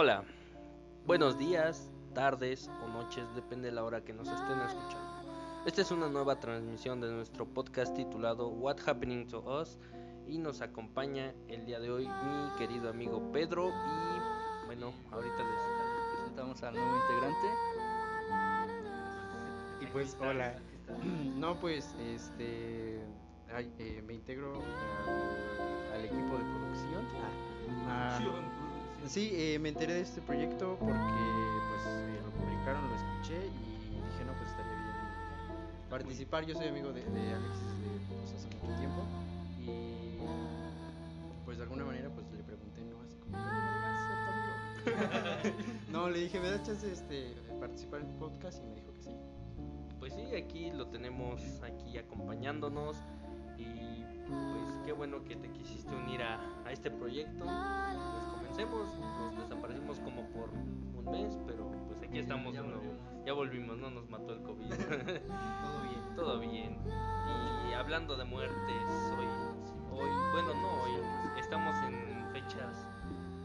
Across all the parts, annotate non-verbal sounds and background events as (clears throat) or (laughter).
Hola, buenos días, tardes o noches, depende de la hora que nos estén escuchando. Esta es una nueva transmisión de nuestro podcast titulado What Happening to Us y nos acompaña el día de hoy mi querido amigo Pedro y bueno, ahorita les presentamos al nuevo integrante. Y pues hola. (clears throat) No, pues este ay, eh, me integro al, al equipo de producción. Ah, sí, eh, me enteré de este proyecto porque pues eh, lo publicaron, lo escuché y dije, no, pues estaría bien participar. Yo soy amigo de, de Alex de, pues, hace mucho tiempo y pues de alguna manera pues le pregunté, ¿no? Así como, "Oye, ¿me dejas ser tu amigo?" no, le dije, ¿me das chance este, de participar en el podcast? Y me dijo que sí. Pues sí, aquí lo tenemos aquí acompañándonos y pues qué bueno que te quisiste unir a, a este proyecto. Pues comencemos, nos desaparecimos como por un mes, pero pues aquí estamos Ya de nuevo. volvimos. Ya volvimos, no nos mató el COVID. (laughs) Todo bien. Todo bien. Y hablando de muertes, hoy, hoy bueno, no hoy, estamos en fechas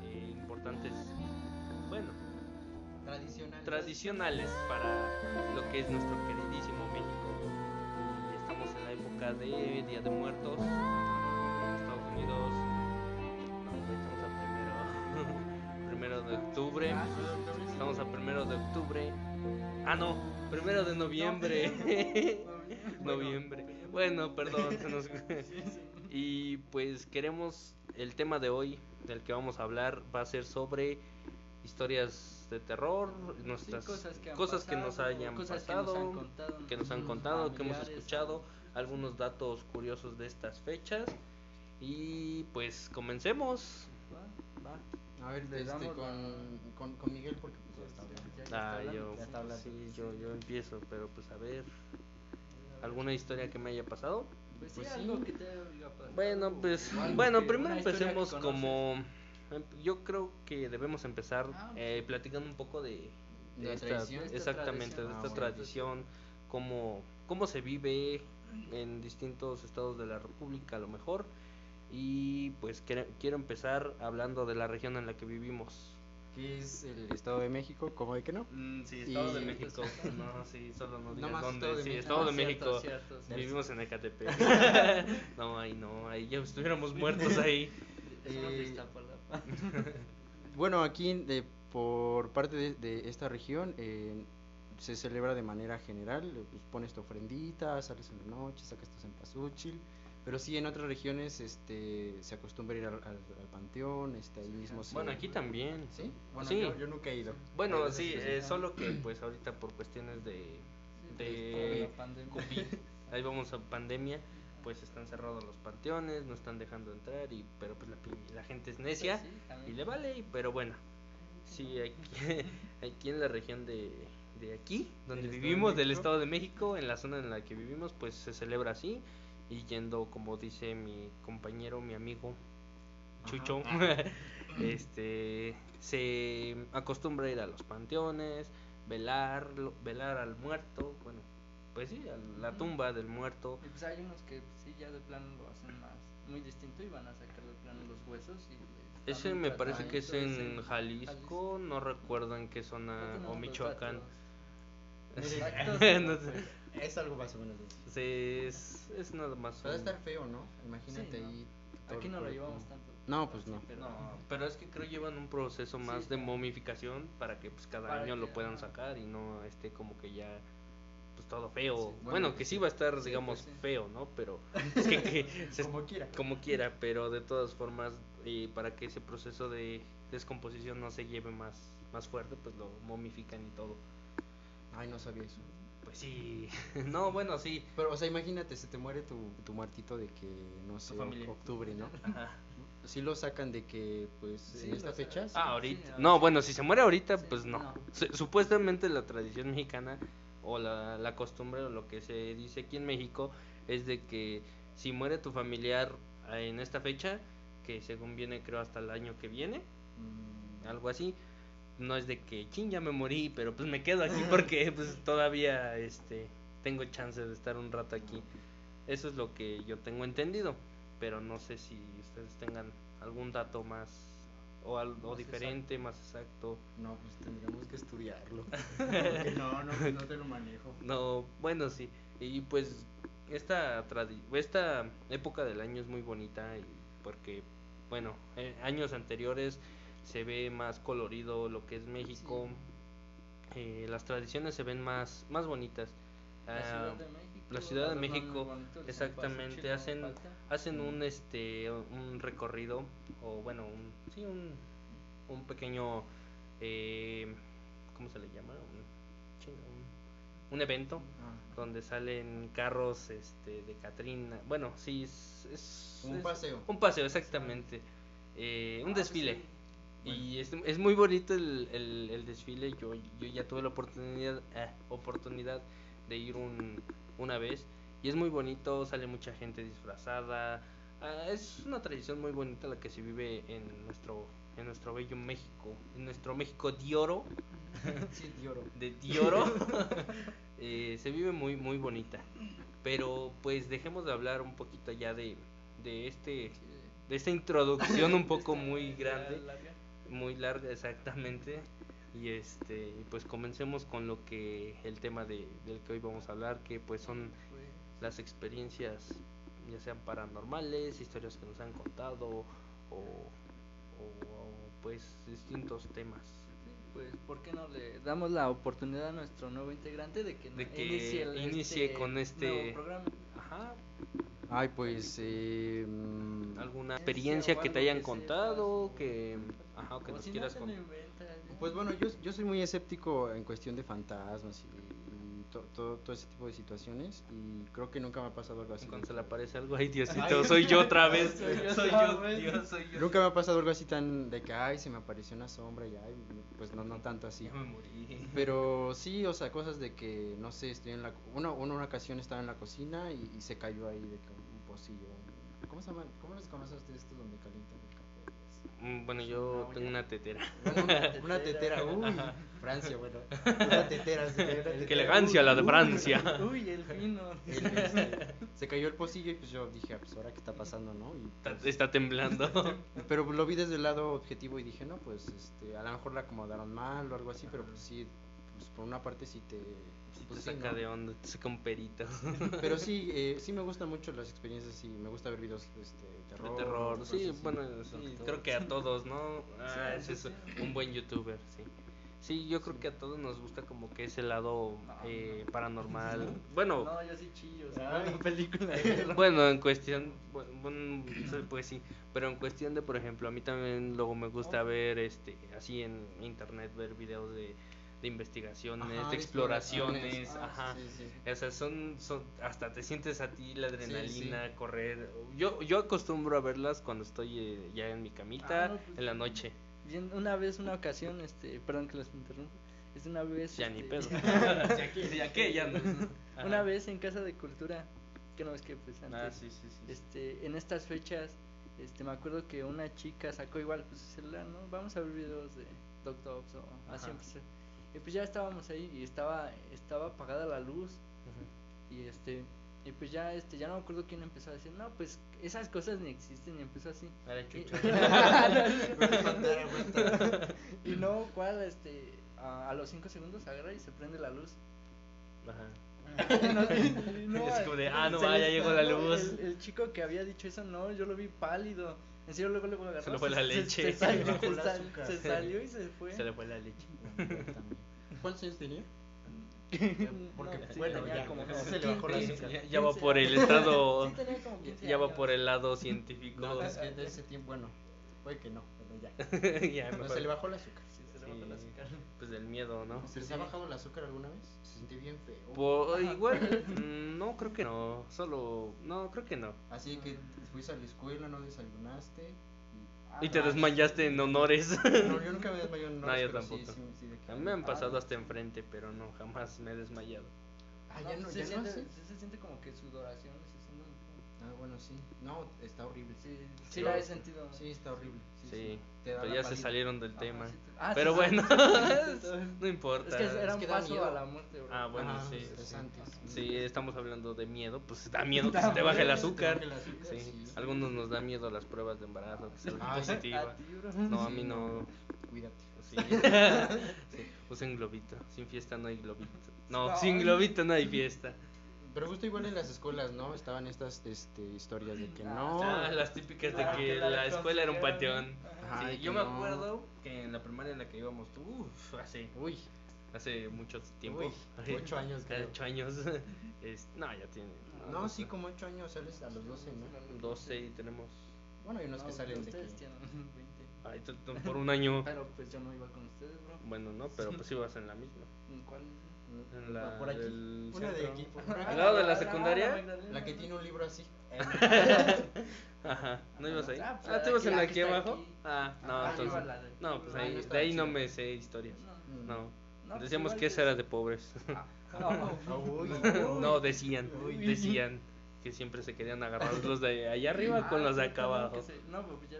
eh, importantes, bueno, Tradicional. tradicionales para lo que es nuestro queridísimo México. Y estamos en la época de Día de Muertos, de octubre. Estamos a primero de octubre. Ah, no, primero de noviembre. (laughs) noviembre. Bueno, perdón. se nos- (laughs) Y pues queremos, el tema de hoy del que vamos a hablar va a ser sobre historias de terror, nuestras cosas que han cosas que nos hayan cosas pasado, que nos han contado, que nos han unos contado, que hemos escuchado, algunos datos curiosos de estas fechas. Y pues comencemos. A ver, Le este, damos con, con, con Miguel, porque pues, ya está Ya- hablando. ya está Ah, hablando, yo, ya está hablando. sí, yo, yo empiezo, pero pues a ver, ¿alguna historia que me haya pasado? Pues sí, Pues sí. algo que te haya pasado, Bueno, pues, o algo bueno, que- primero una historia que empecemos conoces. como, em, yo creo que debemos empezar Ah, eh, platicando un poco de, De de la esta, tradición. Esta exactamente, de tradición. esta Ah, bueno. tradición, cómo, cómo se vive en distintos estados de la República a lo mejor, y pues quiero, quiero empezar hablando de la región en la que vivimos. Que es el Estado de México, ¿cómo de que no? Mm, sí, Estado Estado de México. (laughs) No, sí, solo no digas más dónde. Estado sí. Estado Ah, de cierto, México. cierto, cierto. Vivimos en Ecatepec. (laughs) no, ahí no, ahí ya estuviéramos muertos ahí. (laughs) Eh. Bueno, aquí de, por parte de, de esta región eh, se celebra de manera general, eh, pues, pones tu ofrendita, sales en la noche, sacas tu cempasúchil, pero sí en otras regiones este se acostumbra ir al, al- al panteón, este ahí mismo se- Bueno, aquí también. ¿Sí? Bueno, Sí. yo, yo nunca he ido. Bueno, sí, eh, solo que pues ahorita por cuestiones de, Sí, de pandemia. COVID, (laughs) ahí vamos a pandemia, pues están cerrados los panteones, no están dejando entrar, y pero pues la, pi- la gente es necia Pues sí, y le vale, y- pero bueno, sí, aquí, (laughs) aquí en la región de, de aquí, donde Del Estado de vivimos, del. Estado de México, en la zona en la que vivimos, pues se celebra así, y yendo, como dice mi compañero, mi amigo Chucho, (laughs) este, se acostumbra a ir a los panteones, velar, velar al muerto, bueno, pues sí, a la tumba del muerto, Y pues hay unos que sí ya de plano lo hacen más muy distinto y van a sacar de plano los huesos y Ese me parece que es en Jalisco, no recuerdo en qué zona, o Michoacán. (laughs) No pero, sé. pues, Es algo más o menos. Sí, es, es nada más. A un- estar feo, ¿no? Imagínate Sí, ¿no? ahí. todo Aquí no lo cuerpo. llevamos tanto. No, pues no. pero- No, pero es que creo llevan un proceso Sí, más de claro. momificación para que pues cada Para año lo puedan sacar y no esté como que ya pues todo feo. Sí, bueno, bueno, que sí sí. va a estar Sí, digamos pues, sí. feo, ¿no? Pero (laughs) es que, que se- Como quiera. como quiera, pero de todas formas y para que ese proceso de descomposición no se lleve más más fuerte, pues lo momifican y todo. Ay, no sabía eso. Pues sí. (laughs) no, bueno, sí. Pero, o sea, imagínate, se te muere tu, tu muertito de que, no sé, octubre, ¿no? Ajá. Sí lo sacan de que, pues, Sí, en esta fecha. Ah, Sí, ahorita. no, bueno, si se muere ahorita, Sí, pues no. no. Su- Supuestamente la tradición mexicana o la, la costumbre o lo que se dice aquí en México es de que si muere tu familiar eh, en esta fecha, que según viene creo hasta el año que viene, Mm, algo así, no es de que ching ya me morí, pero pues me quedo aquí porque pues todavía este tengo chance de estar un rato aquí. Eso es lo que yo tengo entendido, pero no sé si ustedes tengan algún dato más o algo Más diferente, más exacto. No, pues tendríamos que estudiarlo. (laughs) No, no, no te lo manejo. No, bueno, sí. Y pues esta esta época del año es muy bonita y porque bueno, eh, años anteriores se ve más colorido lo que es México. eh, las tradiciones se ven más más bonitas. La Ah, Ciudad de México. la Ciudad de exactamente, hacen falta. hacen un este un recorrido o bueno un sí un, un pequeño eh, cómo se le llama un, un, evento Ah, donde salen carros este de Catrina bueno sí es, es- Un es- paseo. un paseo exactamente Eh, un Ah, desfile sí. Y es, es muy bonito el, el, el desfile. Yo yo ya tuve la oportunidad eh, oportunidad de ir un, una vez. Y es muy bonito sale mucha gente disfrazada. Ah, es una tradición muy bonita la que se vive en nuestro en nuestro bello México en nuestro México de oro (laughs) Sí, lloro. (laughs) de Dioro. (laughs) Eh, se vive muy muy bonita. Pero pues dejemos de hablar un poquito ya de, de este de esta introducción un poco muy grande. Muy larga exactamente. Y este pues comencemos con lo que el tema de, del que hoy vamos a hablar que pues son las experiencias ya sean paranormales historias que nos han contado o, o- o, pues distintos temas. Sí, pues, ¿por qué no le damos la oportunidad a nuestro nuevo integrante de que, De que inicie, el- inicie con este- nuevo programa? ajá Ay, pues. Eh, alguna Experiencia que te hayan que contado que ajá o que O nos quieras contar ya. Pues bueno, yo, yo soy muy escéptico en cuestión de fantasmas y to- todo, todo ese tipo de situaciones y creo que nunca me ha pasado algo así. cuando se le aparece algo ay Ay. Diosito soy yo otra vez Soy yo soy yo vez. Dios soy yo Nunca me ha pasado algo así tan de que, ay, se me apareció una sombra y ay, pues no, no tanto así. Ya me morí. Pero sí, o sea, cosas de que, no sé, estoy en la... Una, una, una ocasión estaba en la cocina y, y se cayó ahí de que un pocillo. ¿Cómo se llaman? ¿Cómo les conocen ustedes estos donde calientan el café? Bueno, yo Una tengo una tetera. Bueno, (laughs) una, una tetera, uy, Francia, bueno. (laughs) Una tetera, se cayó una tetera, Qué elegancia uy, la de. Francia. (laughs) Uy, el fino. El, este, se cayó el pocillo y pues yo dije, ah, pues ahora qué está pasando, ¿no? Y, Está, pues, está temblando. pero lo vi desde el lado objetivo y dije, no, pues este, a lo mejor la acomodaron mal o algo así, pero pues sí, pues por una parte sí te... Sí, pues, te sí, saca ¿no? de onda, te saca un perito. (laughs) Pero sí, (laughs) eh, sí me gustan mucho las experiencias y me gusta ver videos este, de terror. De terror, cosas sí, así. bueno, Creo sí, que creo que a todos, ¿no? (laughs) Ah, Sí, ese sí, es sí. un buen youtuber, sí. Sí, yo creo que a todos nos gusta como que ese lado No, eh, no. paranormal. Bueno, No, yo sí chillo. o sea, Ay. una película. de terror. bueno, en cuestión, bu- bueno, pues sí, pero en cuestión de, por ejemplo, a mí también luego me gusta Oh. ver, este, así en internet, ver videos de, de investigaciones, Ajá, de exploraciones, exploraciones. ajá. Ah, sí, sí. O sea, son, son, hasta te sientes a ti la adrenalina, sí. correr. Yo, yo acostumbro a verlas cuando estoy eh, ya en mi camita, Ah, no, pues, en la noche. Bien, una vez, una ocasión, este, perdón que los interrumpo. Es una vez. Ya ni este, pedo. (laughs) ya que, ya no. (laughs) Una vez en casa de cultura, que no es que pues antes, Ah, sí, sí, sí. este, en estas fechas, este, me acuerdo que una chica sacó igual pues su celular, ¿no? Vamos a ver videos de Dog Dogs o así Ajá. Y pues ya estábamos ahí y estaba, estaba apagada la luz y este, y pues ya, este, ya no me acuerdo quién empezó a decir, no, pues esas cosas ni existen y empezó así. (laughs) (laughs) Y- no, ¿cuál? Este, a, a los 5 segundos agarra y se prende la luz. Ajá. (laughs) No, no, Es como de, ah, no, ah, ya llegó la luz. El, el chico que había dicho eso, no, yo lo vi pálido. En serio, luego, luego agarró. Se le fue la leche. Se, salió, se salió y se fue. Se le fue la leche. ¿Cuántos años tenía? (laughs) Porque, No, sí, bueno, ya, como se le bajó la 15, azúcar. Ya, ya va 15 por el estado. (laughs) Sí, tenía como 15 ya va por el lado científico. No, es que de ese tiempo, bueno, puede que no, pero ya. (laughs) ya, Pero se le bajó el azúcar. Sí, se le bajó el Sí. azúcar. Pues del miedo, ¿no? ¿Se les ha bajado el azúcar alguna vez? Se siente bien feo. Po- igual, mm, no creo que no. Solo, no, creo que no. Así que fuiste a la escuela, no desayunaste. Y te desmayaste en honores. No, yo nunca me he desmayado en (laughs) No, honores, yo pero sí, tampoco. sí, A mí me han Ah, pasado no. hasta enfrente, pero no, jamás me he desmayado. Ah, ya no, se, ya no siente, haces? se, se siente como que sudoración, se siente un poco- Ah, bueno, sí. No, está horrible. Sí, sí la he sentido. Sí, está horrible. Sí, Te da pero ya se salieron del Ajá, tema. sí te- Ah, pero sí, bueno, sí. (laughs) no importa. Es que era Es un que paso miedo. a la muerte, bro. Ah, bueno, sí, sí. Sí, estamos hablando de miedo, pues da (laughs) miedo que se te baje el azúcar. Sí, sí. algunos nos da miedo las pruebas de embarazo, que salgan Ay, positiva. A ti, bro. No, a Sí, mí no. Cuídate. (laughs) Sí. Sí, Usen globito. Sin fiesta no hay globito. No, No. sin globito no hay fiesta. Pero justo igual en las escuelas, ¿no? Estaban estas este, historias de que Ah, no. Ah, las típicas de Ah, que que la la escuela era un panteón. Ajá, Sí, de yo me no. acuerdo que en la primaria en la que íbamos, uff, hace, Uy, hace mucho tiempo. Uy, ocho años, creo. Ocho años. (laughs) Es- no, ya tiene. no, sí, como 8 años sales a los 12, ¿no? 12 y tenemos. Bueno, hay unos No, que salen de que. tienen (laughs) 20. Ay, por un (laughs) año. Pero pues yo no iba con ustedes, bro. Bueno, no, pero pues ibas en la misma. ¿En ¿Cuál? En la, por aquí. del Una de aquí. por- ¿Al lado de la secundaria? La que tiene un libro así. (laughs) Ajá, ¿no ibas ahí? Ah, pues, Ah, ¿tú la ibas en la aquí abajo? aquí. Ah, no, Ah, entonces. la de- No, pues Ah, ahí, no de ahí no me sé historias. No. No, pues Decíamos que esa era de pobres. Ah, (laughs) No, decían, decían que siempre se querían agarrar los de allá arriba con Ah, los de acá abajo. No, pues ya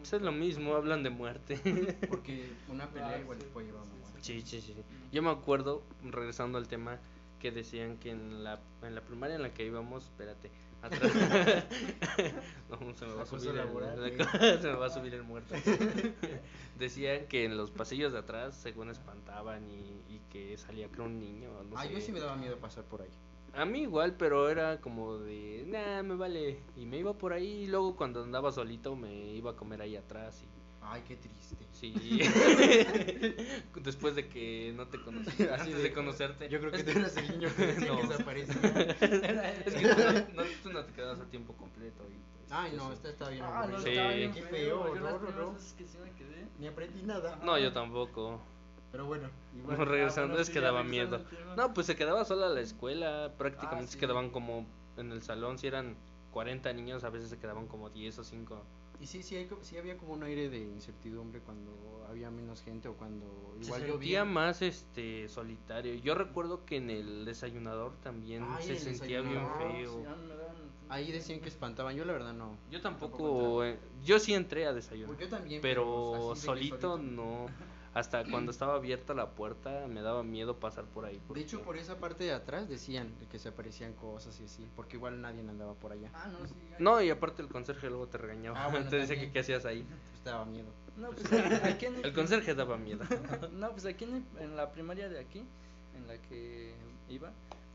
Pues es lo mismo, hablan de muerte. (laughs) Porque una pelea Ah, igual puede llevar a una muerte. Sí, sí, sí. Yo me acuerdo, regresando al tema, que decían que en la, en la primaria en la que íbamos, espérate, atrás. (laughs) (laughs) no, se me va a subir el, se me va a subir el muerto. decían que en los pasillos de atrás, según espantaban y, y que salía creo un niño. No Ah, sé. yo sí me daba miedo pasar por ahí. A mí igual, pero era como de, nah, me vale. Y me iba por ahí y luego cuando andaba solito me iba a comer ahí atrás y Ay, qué triste. Sí. (laughs) Después de que no te conocí, (laughs) Así antes de, de- conocerte. Yo creo que tú eras el niño que (laughs) No. que desaparecía. Es que tú no, tú no te quedabas a tiempo completo. Y pues, Ay, no, esta está bien Ah, no. Sí. Qué feo. Yo no, las no, que sí me quedé. Ni aprendí nada. No, yo tampoco. Pero bueno, No, igual. (laughs) regresando, bueno, es que daba regresando miedo. No, pues se quedaba sola la escuela. Prácticamente Ah, se sí. quedaban como en el salón. Si eran 40 niños, a veces se quedaban como 10 o 5. Y sí, sí, hay sí había como un aire de incertidumbre cuando había menos gente o cuando Se igual sentía llovía. más este solitario. Yo recuerdo que en el desayunador también Ay, se sentía bien feo. Sí, me daban- Ahí decían que espantaban, yo la verdad no. Yo Tampoco tampoco, eh, yo sí entré a desayunar, Pues yo también, pero así de que solito no. (laughs) Hasta (clears throat) cuando estaba abierta la puerta me daba miedo pasar por ahí. De porque- hecho, por esa parte de atrás decían de que se aparecían cosas y así, porque igual nadie andaba por allá. Ah, no, sí. No, y aparte el conserje luego te regañaba. Ah, bueno, (laughs) te decía que qué hacías ahí. (laughs) Pues daba miedo. No, pues aquí en El conserje daba miedo. No, pues aquí en, en la primaria de aquí, en la que iba,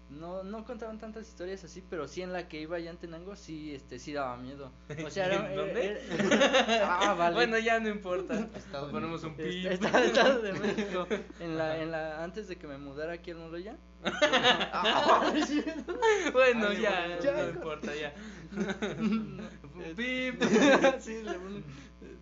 no, no contaban tantas historias así, pero sí en la que iba allá en Tenango, sí, este, sí daba miedo. O sea, (laughs) era, ¿En dónde? era- (laughs) ah, vale. Bueno, ya no importa. (laughs) Estado Ponemos un México. pi. Está- Estado, Estado de México. En la, en la, antes de que me mudara aquí al Moloya. Bueno, Ay, ya, bueno, no ya. importa, ya. Pip. Sí, le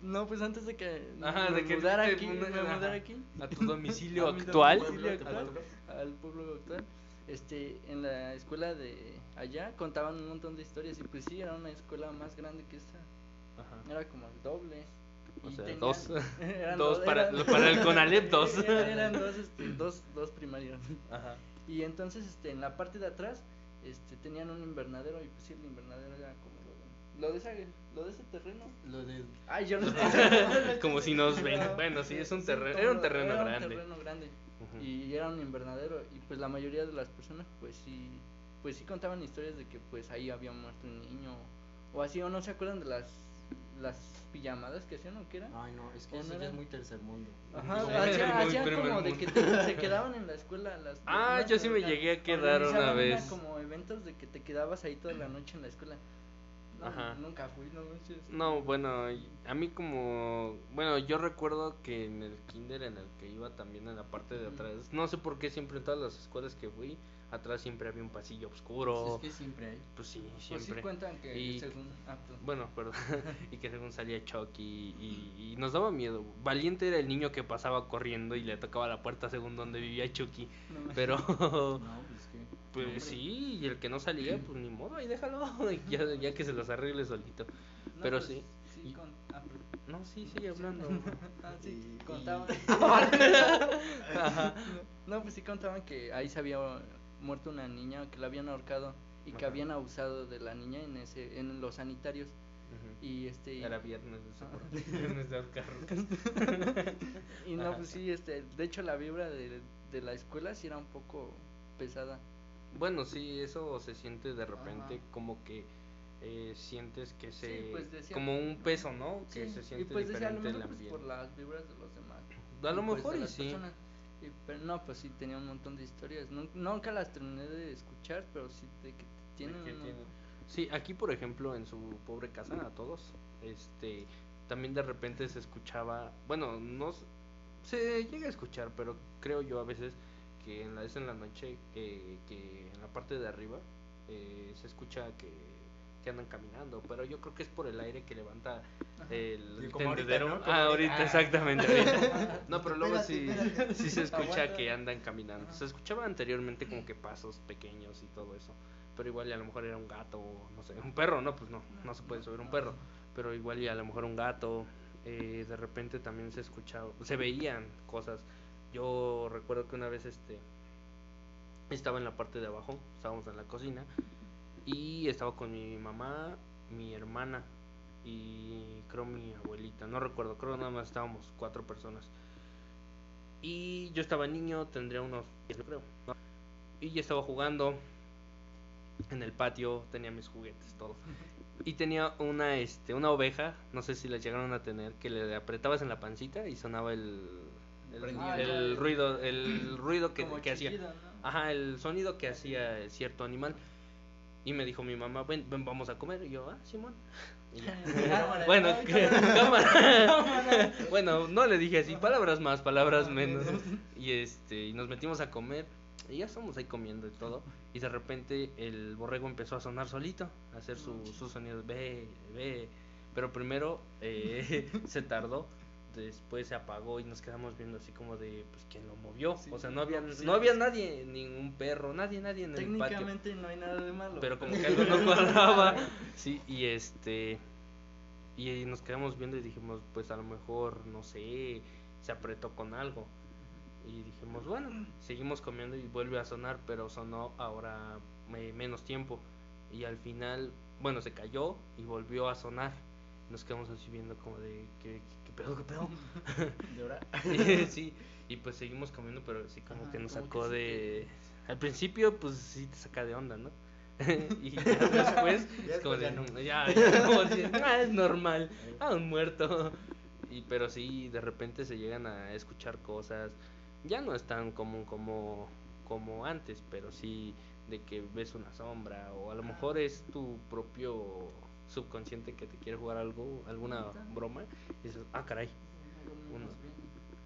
no, pues antes de que Ajá, me de que mudara te aquí, me mudara aquí. A tu domicilio A actual. domicilio actual, pueblo. al pueblo actual. Este, en la escuela de allá contaban un montón de historias y pues sí, era una escuela más grande que esta. Ajá. Era como el doble. O y sea, tenían- dos. (laughs) eran (laughs) Dos dos- para- eran- para el Conalep, dos. (laughs) Eran dos, este, dos, dos primarios. Ajá. Y entonces, este, en la parte de atrás, este, tenían un invernadero y pues sí, el invernadero era como lo de, lo de, esa- lo de ese terreno. Lo de Ay, yo no Como si nos ven. Bueno, sí, es un terreno. Era un terreno era grande. Un terreno grande. Y era un invernadero y pues la mayoría de las personas pues sí, pues sí contaban historias de que pues ahí había muerto un niño o así o no se acuerdan de las las pijamadas que hacían o qué era. Ay, no, es que ¿O eso no ya era? es muy tercer mundo. Ajá, Sí, hacían, muy hacían como de que te- se quedaban en la escuela las (laughs) Ah, yo sí me llegué a quedar una vez. como eventos de que te quedabas ahí toda la noche en la escuela. Ajá. nunca fui, no manches. No, bueno, a mí como, bueno, yo recuerdo que en el kinder en el que iba también en la parte de atrás, no sé por qué siempre en todas las escuelas que fui, atrás siempre había un pasillo oscuro. Es que siempre hay. Pues sí, Pues sí siempre. cuentan que Y- según ah. Bueno, perdón, (laughs) (laughs) y que según salía Chucky y, y nos daba miedo. Valiente era el niño que pasaba corriendo y le tocaba la puerta según donde vivía Chucky. No. Pero, (laughs) No, pues. Pues hombre. sí, y el que no salía, pues ni modo, ahí déjalo, (laughs) ya, ya que se los arregle solito. No, pero pues, sí. sí Y- con- ah. No, sí, sigue hablando. Ah, sí, Y- contaban. (laughs) No, pues sí contaban que ahí se había muerto una niña que la habían ahorcado y que habían abusado de la niña en ese en los sanitarios y este era viernes de (laughs) viernes de y no pues sí este de hecho la vibra de, de la escuela sí era un poco pesada bueno sí eso se siente de repente como que eh, sientes que se pues como un peso no que se siente y pues diferente decía, lo mejor, por las vibras de los demás a lo pues, mejor y sí. pero no pues sí tenía un montón de historias. Nunca las terminé de escuchar pero sí de que tienen Sí, aquí por ejemplo en su pobre casa a todos, este, también de repente se escuchaba, bueno, no se llega a escuchar, pero creo yo a veces que en la vez en la noche que en la parte de arriba eh, se escucha que, que andan caminando, pero yo creo que es por el aire que levanta el tendedero. ah, ahorita, exactamente. (laughs) no, pero luego sí, sí se escucha que andan caminando. Se escuchaba anteriormente como que pasos pequeños y todo eso pero igual y a lo mejor era un gato, o no sé, un perro, no, pues no, no se puede subir un perro, pero igual y a lo mejor un gato, eh, de repente también se escuchaba, se veían cosas. Yo recuerdo que una vez este estaba en la parte de abajo, estábamos en la cocina y estaba con mi mamá, mi hermana y creo mi abuelita, no recuerdo, creo nada más estábamos cuatro personas. Y yo estaba niño, tendría unos, creo, y yo estaba jugando en el patio tenía mis juguetes, todo. Y tenía una, este, una oveja, no sé si la llegaron a tener, que le apretabas en la pancita y sonaba el, el, ruido, el (clears throat) ruido que, que hacía. Ajá, el sonido que hacía cierto animal. Y me dijo mi mamá, ven, ven vamos a comer. Y yo, ah, Simón. bueno, bueno, no le dije así, palabras más, palabras menos. Y este, y nos metimos a comer. Y ya estamos ahí comiendo y todo. Y de repente el borrego empezó a sonar solito, a hacer su, sus sonidos, ve, ve. Pero primero eh, (laughs) se tardó, después se apagó y nos quedamos viendo así como de, pues, ¿quién lo movió? o sea, no había, no había nadie, ningún perro, nadie, nadie en el patio. Técnicamente no hay nada de malo. Pero como que (laughs) algo no cuadraba. sí, y este... Y nos quedamos viendo y dijimos, pues a lo mejor, no sé, se apretó con algo. Y dijimos, bueno, seguimos comiendo y vuelve a sonar, pero sonó ahora menos tiempo. Y al final, bueno, se cayó y volvió a sonar. Nos quedamos así viendo como de, ¿qué, qué pedo, qué pedo? ¿De hora? (laughs) (laughs) sí, y pues seguimos comiendo, pero sí como que nos sacó de... Al principio, pues sí te saca de onda, ¿no? (laughs) y después, es como de, ya, ya, como ah, es normal, ah, un muerto. Y pero sí, de repente se llegan a escuchar cosas ya no es tan común como, como antes, pero sí de que ves una sombra o a lo mejor es tu propio subconsciente que te quiere jugar algo, alguna broma y dices, ah, caray.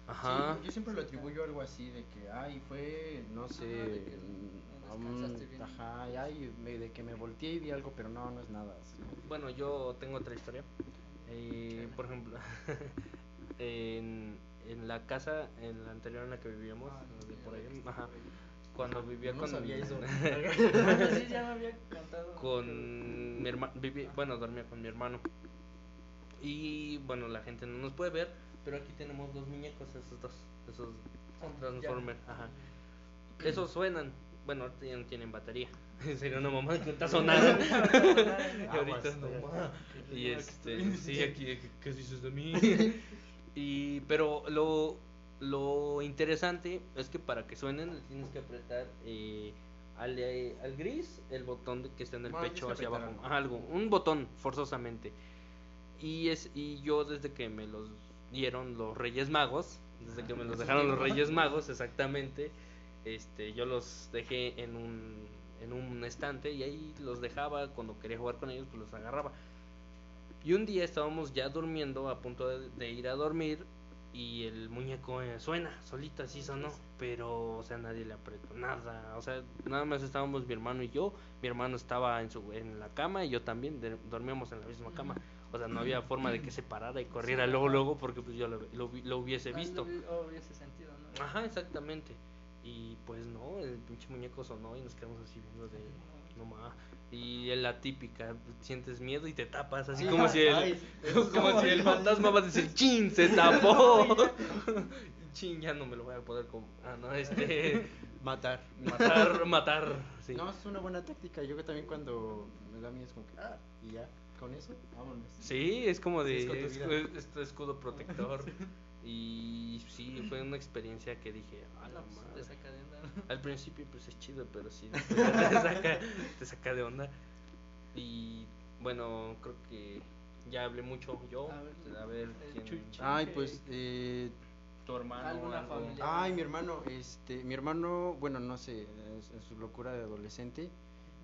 Ajá. yo siempre lo atribuyo a algo así de que, ay, fue, no sé, ajá, ay, de que me volteé y vi algo, pero no, no es nada. Bueno, yo tengo otra historia. Eh, por ejemplo, (laughs) en en la casa, en la anterior en la que vivíamos, ah, por ahí, ajá, cuando vivía con sabía eso. (laughs) sí, ya me había cantado. Con mi hermano, bueno, dormía con mi hermano. Y bueno, la gente no nos puede ver, pero aquí tenemos dos muñecos, esos dos, esos ah, Transformers, ajá. Esos suenan, bueno, ahorita ya no tienen batería. Sería una mamá que está sonando. y ahorita no. Y este, (laughs) sí, aquí, ¿qué dices de mí? (laughs) Y, pero lo, lo interesante es que para que suenen tienes que apretar eh, al, eh, al, gris el botón que está en el pecho hacia abajo. Algo. un botón forzosamente. Y, es, y yo desde que me los dieron los Reyes Magos, desde que me los (laughs) dejaron los Reyes Magos, exactamente, este, yo los dejé en un, en un estante y ahí los dejaba, cuando quería jugar con ellos, pues los agarraba. Y un día estábamos ya durmiendo, a punto de, ir a dormir, y el muñeco eh, suena, solito así sonó, pero, o sea, nadie le apretó nada, o sea, nada más estábamos mi hermano y yo, mi hermano estaba en, su, en la cama y yo también, dormíamos en la misma cama, o sea, no había forma de que se parara y corriera luego, luego, porque pues yo lo, lo, hubiese visto. hubiese sentido, ¿no? Ajá, exactamente, y pues no, el pinche muñeco sonó y nos quedamos así viendo de, no más y es la típica, sientes miedo y te tapas, así como si el, (laughs) como, si el fantasma va a decir, chin, se (laughs) tapó. (laughs) chin, ya no me lo voy a poder como, ah, no, este, Matar. Matar, matar. Sí. No, es una buena táctica. Yo que también cuando me da miedo es como que, ah, y ya, con eso, vámonos. Sí, es como de Sí, es es- es- escudo protector. Y sí, fue una experiencia que dije, a la madre. Al principio pues es chido, pero sí (laughs) te saca, te saca de onda. Y bueno, creo que ya hablé mucho yo. A ver, A ver, el quién- Chuchi. Ay, pues, eh, tu hermano. ¿Alguna algo. familia? Ay, mi hermano, este, mi hermano, bueno, no sé, en su locura de adolescente,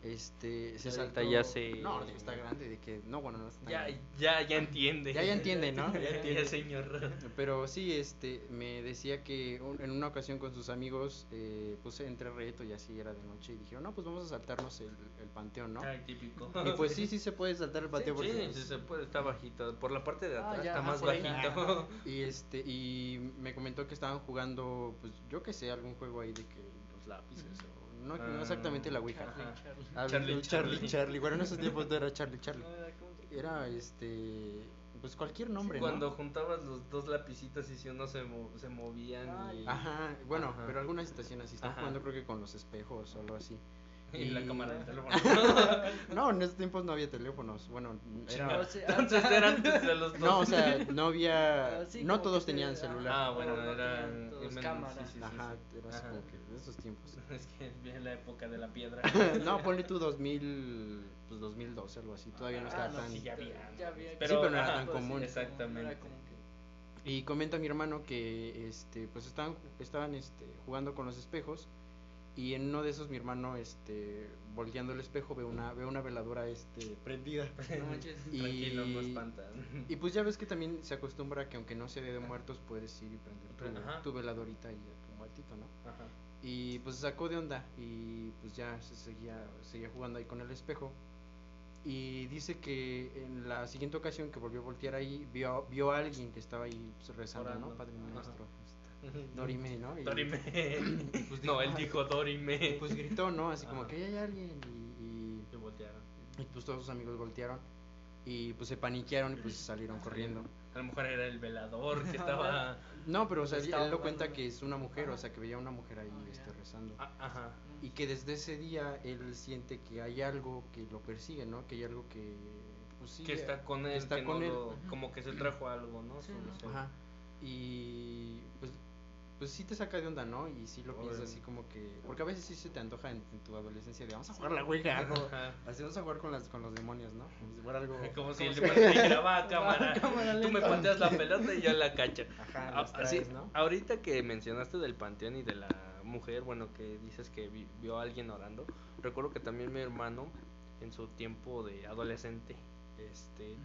este, se Ya se- No, está grande, de que, no, bueno, no está Ya, grande. ya, ya entiende. Ya, ya entiende, ¿no? (laughs) Ya entiende, señor. Pero sí, este, me decía que un- en una ocasión con sus amigos, eh, puse entre reto y así era de noche y dijeron, no, pues vamos a saltarnos el, el panteón, ¿no? Ay, típico. Y pues sí, (laughs) sí se puede saltar el panteón Sí, porque sí, se puede, está bajito. Por la parte de Ah, atrás ya, está ajá, más bajito. (laughs) Y este, y me comentó que estaban jugando, pues yo que sé, algún juego ahí de que los lápices, o no, no Ah, exactamente la Ouija. Charlie. Charlie. Charlie, Charlie. Bueno, en esos tiempos no era Charlie, Charlie. Era este, pues cualquier nombre, Cuando ¿no? juntabas los dos lapicitos y si uno se, mo- se movían Ajá, bueno, Ajá. pero algunas situaciones así, están jugando creo que con los espejos o algo así. Y la cámara del teléfono. (laughs) No, en esos tiempos no había teléfonos, bueno, era... O sea, Entonces era antes de los dos. No, o sea, (laughs) no había, Ah, sí, no todos tenían ah, celular. Ah, bueno, No, no era tenían todos menos- cámara. sí, sí, sí, Ajá, sí. era Ajá. como que de esos tiempos. (laughs) Es que viene la época de la piedra. no, ponle tú 2000, pues 2012, algo así, todavía no Ah, estaba no, tan... sí, ya había. Ya había. Sí, pero no era ajá, tan pues, común. Exactamente. Era Y comenta mi hermano que este pues estaban estaban este jugando con los espejos y en uno de esos mi hermano este volteando el espejo ve una ve una veladora este prendida. (laughs) No manches. Y- Tranquilo, no espantan. Y pues ya ves que también se acostumbra que aunque no sea Día de muertos puedes ir y prender tu, tu veladorita y a tu muertito, ¿no? Ajá. Y pues se sacó de onda y pues ya se seguía seguía jugando ahí con el espejo. Y dice que en la siguiente ocasión que volvió a voltear ahí vio vio a alguien que estaba ahí pues, rezando, Orando. ¿no? Padre nuestro. Dorime, ¿no? Y- Dorime. (coughs) Pues no, él dijo Dorime. y pues gritó, ¿no? Así como Ajá. que "Ahí hay alguien y, Se voltearon. y, y, pues todos sus amigos voltearon y pues se paniquearon y pues salieron corriendo. A lo mejor era el velador que (laughs) estaba. No, pero o sea, él, lo cuenta que es una mujer, o sea, que veía a una mujer ahí Ah, este, rezando. Ah, Ajá. Y que desde ese día él siente que hay algo que lo persigue, ¿no? Que hay algo que pues sí, Que está con que él. está que con no él. lo- como que se trajo algo, ¿no? Ajá. Y pues pues sí te saca de onda, ¿no? Y sí lo piensas así como que porque a veces sí se te antoja en, en tu adolescencia de vamos a jugar la Ouija, algo. Así vamos a jugar con, las, con los demonios, ¿no? Como si fuera algo. Como si como el si- demonio dijera, va, (laughs) cámara. cámara Tú me lenta". pateas la pelota y yo la cacho. (laughs) Ajá, Ah, los así, traes, ¿no? Ahorita que mencionaste del panteón y de la mujer, bueno, que dices que vi- vio a alguien orando, recuerdo que también mi hermano, en su tiempo de adolescente, este,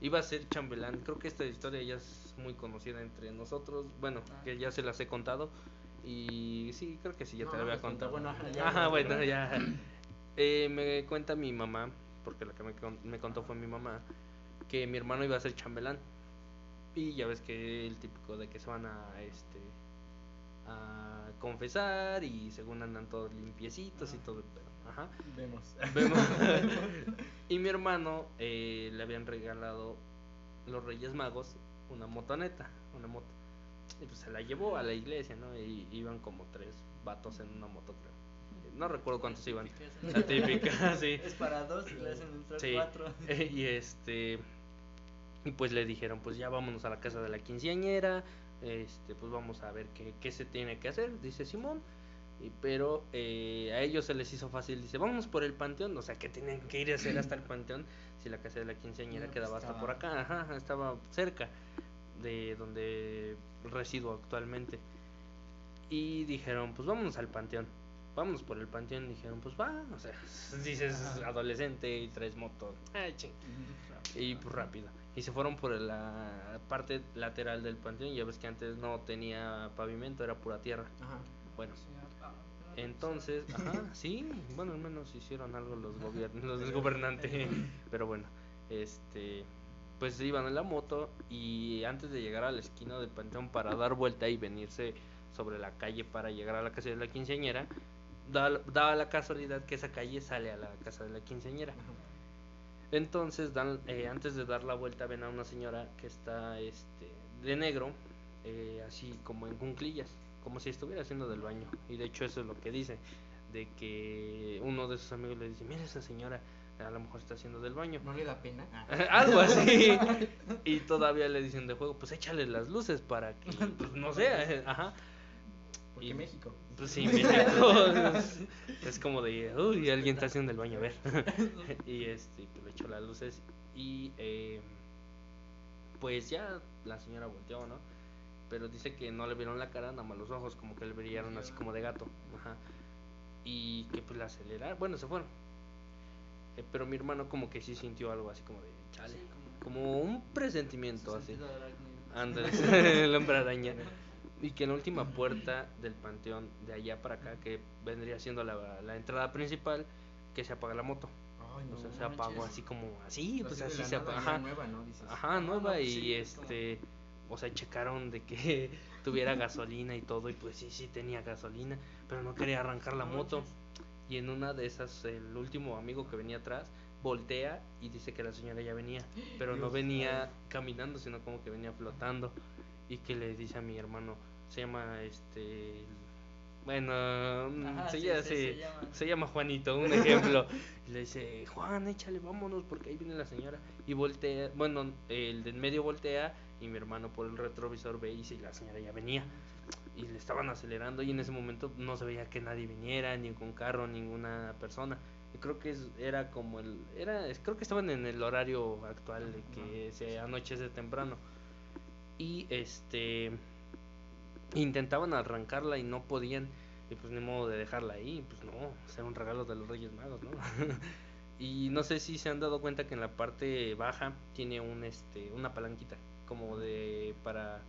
iba a ser chambelán. Creo que esta historia ya es muy conocida entre nosotros, bueno, Ah. que ya se las he contado. Y sí, creo que sí, ya te la pues, cuenta, contado. bueno, ajá, ya, Ajá, ya, bueno, ya. Eh, me cuenta mi mamá, porque la que me contó fue mi mamá, que mi hermano iba a ser chambelán. Y ya ves que el típico de que se van a este a confesar y según andan todos limpiecitos y todo el pedo. Ajá. Vemos. Vemos. (laughs) y mi hermano eh, le habían regalado los Reyes Magos una motoneta, una moto. Y pues se la llevó a la iglesia, ¿no? Y iban como tres vatos en una moto, creo. No recuerdo cuántos iban. La típica, (laughs) sí. Es para dos y le hacen entrar Sí. cuatro. (laughs) Y este y pues le dijeron, pues ya vámonos a la casa de la quinceañera, este pues vamos a ver qué, qué se tiene que hacer, dice Simón. Y, pero eh, a ellos se les hizo fácil, dice, vámonos por el panteón, o sea que tienen que ir a hacer hasta el (clears throat) panteón si la casa de la quinceañera No, pues, quedaba hasta por acá, ajá, estaba cerca de donde resido actualmente. Y dijeron, pues vámonos al panteón. Vámonos por el panteón. Dijeron, pues va. O sea, (laughs) dices adolescente y tres motos. Ay, ching. Y pues rápido. Y se fueron por la parte lateral del panteón. Ya ves que antes no tenía pavimento, era pura tierra. Ajá. Bueno, entonces, ajá, (laughs) sí, bueno, al menos hicieron algo los gobiernos, los del gobernante. (laughs) Pero bueno, este, pues iban en la moto y antes de llegar a la esquina del panteón para dar vuelta y venirse sobre la calle para llegar a la casa de la quinceañera, da- daba la casualidad que esa calle sale a la casa de la quinceañera. Entonces, dan, eh, antes de dar la vuelta, ven a una señora que está este, de negro, eh, así como en cunclillas, como si estuviera haciendo del baño. Y de hecho eso es lo que dice, de que uno de sus amigos le dice, mira esa señora, a lo mejor está haciendo del baño. ¿No le da pena? (laughs) Algo (laughs) así. y todavía le dicen de juego, pues échale las luces para que, pues no sé, (laughs) ajá. Porque Y- México. Pues sí, México es, es como de, uy, alguien está haciendo el baño, a ver. y este, pues le echó las luces y eh, pues ya la señora volteó, ¿no? Pero dice que no le vieron la cara, nada más los ojos, como que le brillaron así como de gato. Ajá. Y que pues la aceleraron, bueno, se fueron. Eh, pero mi hermano como que sí sintió algo así como de, chale, Sí, como- como un presentimiento así. Ándale, (laughs) (laughs) el hombre araña. Y que en la última puerta del panteón, de allá para acá, que vendría siendo la, la entrada principal, que se apaga la moto. Ay, O sea, no se apagó manches. así como así, pues así la se apagó. Ajá, nueva, ¿no? Dices. ajá, Ah, nueva. no, pues y sí, es como- este, o sea, checaron de que (laughs) tuviera gasolina y todo. Y pues sí, sí tenía gasolina, pero no quería arrancar la moto. Y en una de esas, el último amigo que venía atrás voltea y dice que la señora ya venía, (gasps) pero no venía caminando, sino como que venía flotando. Y que le dice a mi hermano, se llama este. Bueno, mm, Ajá, se, sí, llama, sí, se- se llama. se llama Juanito, un ejemplo. y (laughs) le dice, Juan, échale, vámonos, porque ahí viene la señora. Y voltea, bueno, el de en medio voltea y mi hermano por el retrovisor ve y la señora ya venía y le estaban acelerando y en ese momento no se veía que nadie viniera, ningún carro, ninguna persona. Y creo que era como el era creo que estaban en el horario actual de que se anochece temprano. Y este intentaban arrancarla y no podían y pues ni modo de dejarla ahí, pues no, ser un regalo de los Reyes Magos, ¿no? (laughs) y no sé si se han dado cuenta que en la parte baja tiene un este una palanquita como de para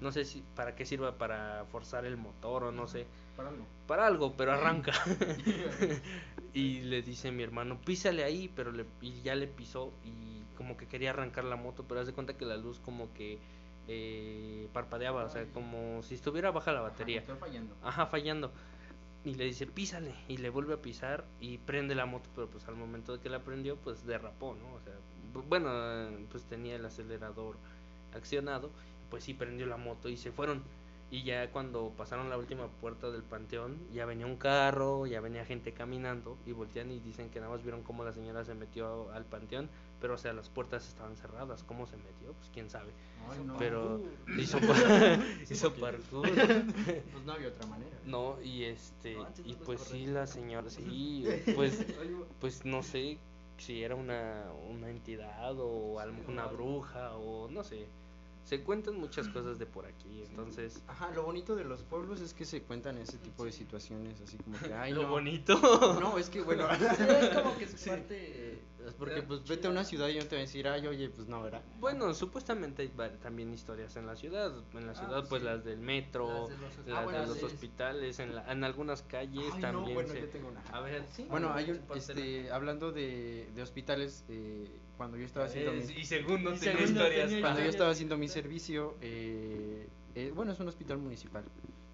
no sé si para qué sirva para forzar el motor o no sé Para algo. para algo pero arranca (laughs) (laughs) y le dice mi hermano písale ahí pero le, y ya le pisó y como que quería arrancar la moto pero haz de cuenta que la luz como que eh, parpadeaba o sea como si estuviera baja la batería Está fallando. Ajá, fallando. Y le dice, písale. Y le vuelve a pisar y prende la moto, pero pues al momento de que la prendió, pues derrapó, ¿no? O sea, bu- bueno, eh, pues tenía el acelerador accionado, pues sí prendió la moto y se fueron. Y ya cuando pasaron la última puerta del panteón, ya venía un carro, ya venía gente caminando y voltean y dicen que nada más vieron cómo la señora se metió al panteón, pero o sea, las puertas estaban cerradas. ¿Cómo se metió? Pues quién sabe. Ay, no. Pero hizo, (laughs) hizo (laughs) (laughs) parkour. Pues no había otra manera. No, y este, No, y pues sí, la señora, sí, pues, pues no sé si era una, una entidad o a lo mejor una bruja o no sé. Se cuentan muchas cosas de por aquí, entonces. Ajá, lo bonito de los pueblos es que se cuentan ese tipo de situaciones, así como que, ay, (laughs) lo no. bonito. No, es que bueno. (laughs) Sí, es como que su Sí. parte. Porque eh, pues chida. vete a una ciudad y no te van a decir, ay, oye, pues no, ¿verdad? Bueno, supuestamente hay también historias en la ciudad. En la Ah, ciudad, pues sí. las del metro, Las de los hospitales. Ah, bueno, sí. hospitales, en, la- en algunas calles Ay, no, también. bueno, se- yo tengo una. A ver, Sí. Bueno, hay un, este, hablando de, de hospitales, eh, cuando yo estaba haciendo mi, Eh, y segundo Y segundo historias. tenía cuando yo estaba haciendo mi servicio, eh, eh, bueno, es un hospital municipal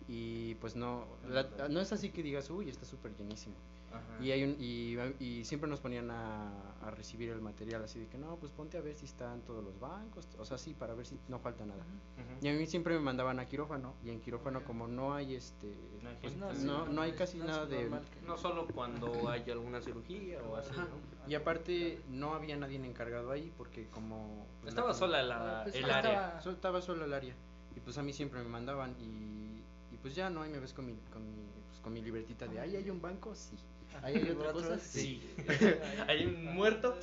y pues no, la- no es así que digas, uy, está súper llenísimo. Ajá. Y, hay un, y, y siempre nos ponían a, a recibir el material así de que no, pues ponte a ver si están todos los bancos, o sea, sí, para ver si no falta nada. Y a mí siempre me mandaban a quirófano y en quirófano como no hay este, No hay pues, no, no hay casi nada de... No solo cuando hay alguna cirugía o así. Y aparte no había nadie encargado ahí porque como... pues, Estaba la- sola la, Ah, pues, el estaba- área. So- estaba solo el área y pues a mí siempre me mandaban y, y pues ya no, ahí me ves con mi, con mi, pues, con mi libretita de, ahí hay un banco, sí. (laughs) Ahí hay otra cosa, sí. (laughs) ¿Hay un muerto?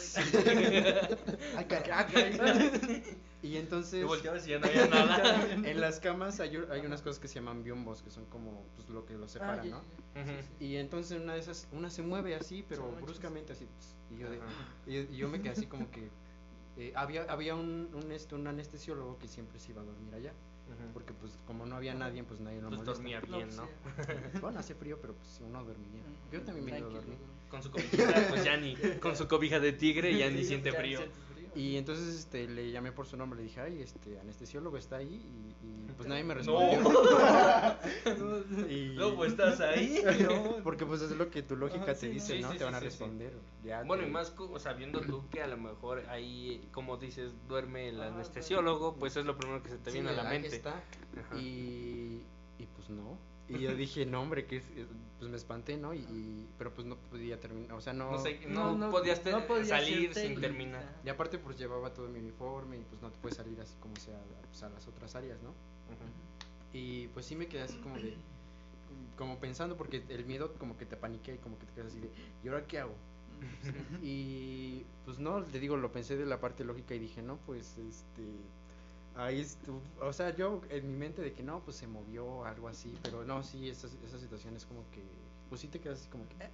Ay, (laughs) caray, ah, caray. y entonces... Te volteabas y ya no había nada. En las camas hay, hay unas cosas que se llaman biombos, que son como pues, lo que los separa, Ah, ya, ¿no? Sí, sí. Y entonces una de esas, una se mueve así, pero bruscamente así. pss, Y yo, de, Ajá. y yo, y yo me quedé así como que... eh, había había un, un, este, un anestesiólogo que siempre se iba a dormir allá. Porque pues como no había nadie, pues nadie lo Pues molesta. dormía bien, ¿no? sí. (laughs) Bueno, hace frío, pero pues uno duerme bien. Yo también me he ido a dormir. Con su cobijita, pues ya ni. Con su cobija de tigre ya ni Sí, siente ya frío. Y entonces este, le llamé por su nombre, le dije, ay, este anestesiólogo está ahí y, y, pues nadie me No. respondió. (laughs) y... Luego estás ahí. (laughs) Porque pues es lo que tu lógica Ajá, te sí, dice, sí, ¿no? sí, te van a sí, sí. responder. ya Bueno, te- y más co- sabiendo tú que a lo mejor ahí, como dices, duerme el Ah, anestesiólogo, pues es lo primero que se te Sí, viene a la mente. está. Y, y pues no. Y yo dije, no, hombre, que pues me espanté, ¿no? Y, pero pues no podía terminar, o sea, no... No, sé, no, no, podías salir sin terminar. Y aparte pues llevaba todo mi uniforme y pues no te puedes salir así como sea pues, a las otras áreas, ¿no? Y pues sí me quedé así como de, como pensando, porque el miedo como que te paniquea y como que te quedas así de, ¿y ahora qué hago? (laughs) y pues no, le digo, lo pensé de la parte lógica y dije, no, pues este ahí estuvo, o sea, yo en mi mente de que no, pues se movió algo así, pero no, sí, esa, esa situación es como que, pues sí te quedas así como que, eh.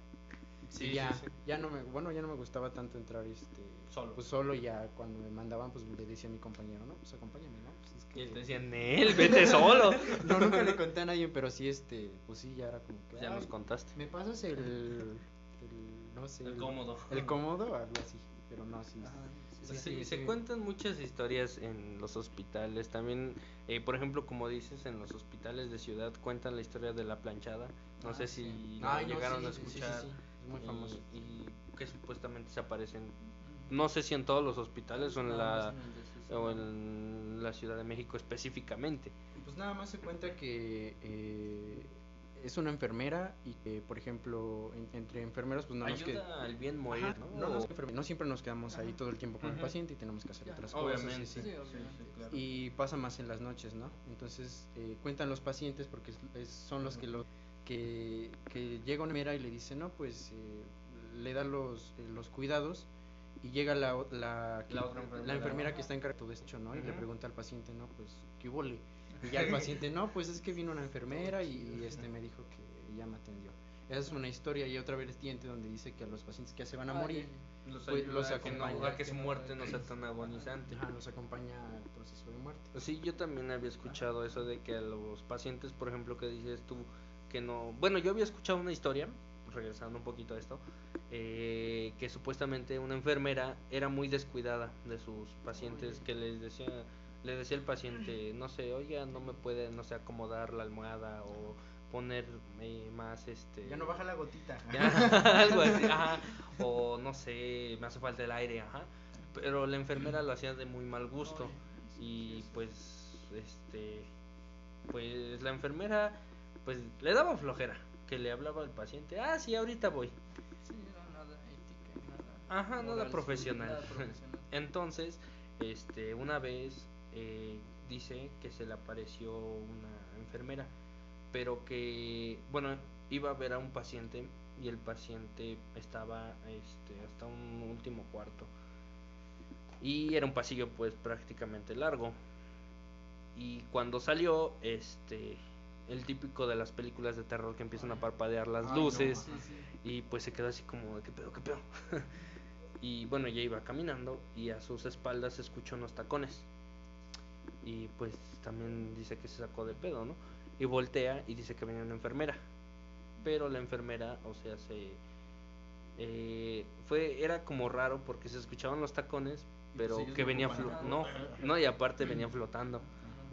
sí, ya, sí, ya no me, bueno, ya no me gustaba tanto entrar, este, solo, pues solo ya cuando me mandaban, pues le decía a mi compañero, no, pues acompáñame, ¿no? Pues es que, y él decía, él, vete (laughs) solo. no, nunca le conté a nadie, pero sí, este, pues sí, ya era como que, ya nos contaste. Me pasas el, el no sé, el, cómodo, el cómodo, algo así, pero no, sí. Sí, se cuentan muchas historias en los hospitales. También, eh, por ejemplo, como dices, en los hospitales de ciudad cuentan la historia de la planchada. No sé si llegaron a escuchar. Es muy famoso. Y, que supuestamente se aparecen. No sé si en todos los hospitales o en, la, o en la Ciudad de México específicamente. Pues nada más se cuenta que eh, es una enfermera y que, por ejemplo, entre enfermeros, pues no Ayuda nos al bien morir, ¿no? No, siempre nos quedamos ahí todo el tiempo con el paciente y tenemos que hacer otras obviamente. cosas. Y pasa más en las noches, ¿no? Entonces, eh, cuentan los pacientes porque son los que lo que, que llega una enfermera y le dice, no, pues eh, le da los, eh, los cuidados y llega la, la, la, enfermera, que está encargada de esto, ¿no? Y le pregunta al paciente, no, pues, ¿qué hubo? Y ya el paciente, no, pues es que vino una enfermera y este me dijo que ya me atendió. Esa es una historia y otra vertiente donde dice que a los pacientes que ya se van a morir los, pues, los acompaña a que, su muerte no sea tan agonizante. Ajá, los acompaña el proceso de muerte. Sí, yo también había escuchado eso de que a los pacientes, por ejemplo, que dices tú que no, bueno, yo había escuchado una historia, regresando un poquito a esto, eh, que supuestamente una enfermera era muy descuidada de sus pacientes, que les decía le decía el paciente, no sé, oiga, no me puede, no sé, acomodar la almohada o poner eh, más este ya no baja la gotita (laughs) algo así ajá. O no sé me hace falta el aire ajá. Pero la enfermera lo hacía de muy mal gusto. Y pues este pues la enfermera pues le daba flojera que le hablaba al paciente ah sí ahorita voy sí, nada ética nada ajá nada profesional. nada profesional. (laughs) Entonces este una vez eh, dice que se le apareció una enfermera, pero que, bueno, iba a ver a un paciente y el paciente estaba este, hasta un último cuarto. Y era un pasillo pues prácticamente largo. Y cuando salió, este, el típico de las películas de terror que empiezan a parpadear las luces y pues se quedó así como de qué pedo, qué pedo. (laughs) y bueno, ya iba caminando y a sus espaldas escuchó unos tacones y pues también dice que se sacó de pedo, ¿no? Y voltea y dice que venía una enfermera. Pero la enfermera, o sea, se... Eh, fue era como raro porque se escuchaban los tacones pero que venía no no y aparte venía flotando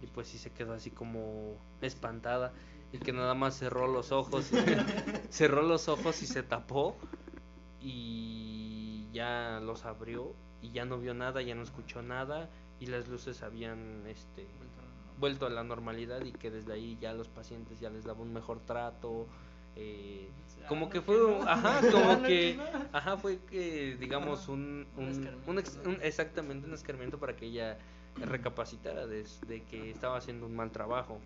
y pues sí se quedó así como espantada y que nada más cerró los ojos (laughs) cerró los ojos y se tapó y ya los abrió y ya no vio nada ya no escuchó nada y las luces habían este vuelto a la normalidad y que desde ahí ya los pacientes ya les daba un mejor trato eh, como que fue ajá (laughs) como que ajá fue que digamos un, un, exactamente un escarmiento para que ella recapacitara de, que estaba haciendo un mal trabajo.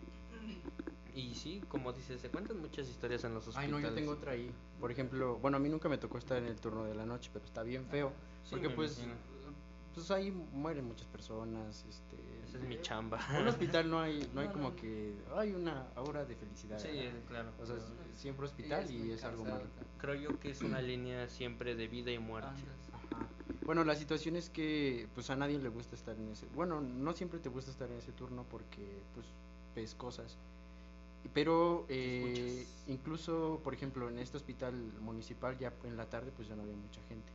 Y sí, como dices, se cuentan muchas historias en los hospitales. Ay, no, yo tengo otra ahí. Por ejemplo, bueno, a mí nunca me tocó estar en el turno de la noche, pero está bien feo. porque pues pues ahí mueren muchas personas, este... Esa es mi chamba. En un hospital no hay, no hay (laughs) como que, hay una aura de felicidad. Sí, claro. O sea, siempre hospital y es, algo malo. Creo yo que es una (clears throat) línea siempre de vida y muerte. Ajá. Bueno, la situación es que pues a nadie le gusta estar en ese, bueno, no siempre te gusta estar en ese turno porque pues ves cosas. Pero eh, incluso, por ejemplo, en este hospital municipal ya en la tarde pues ya no había mucha gente.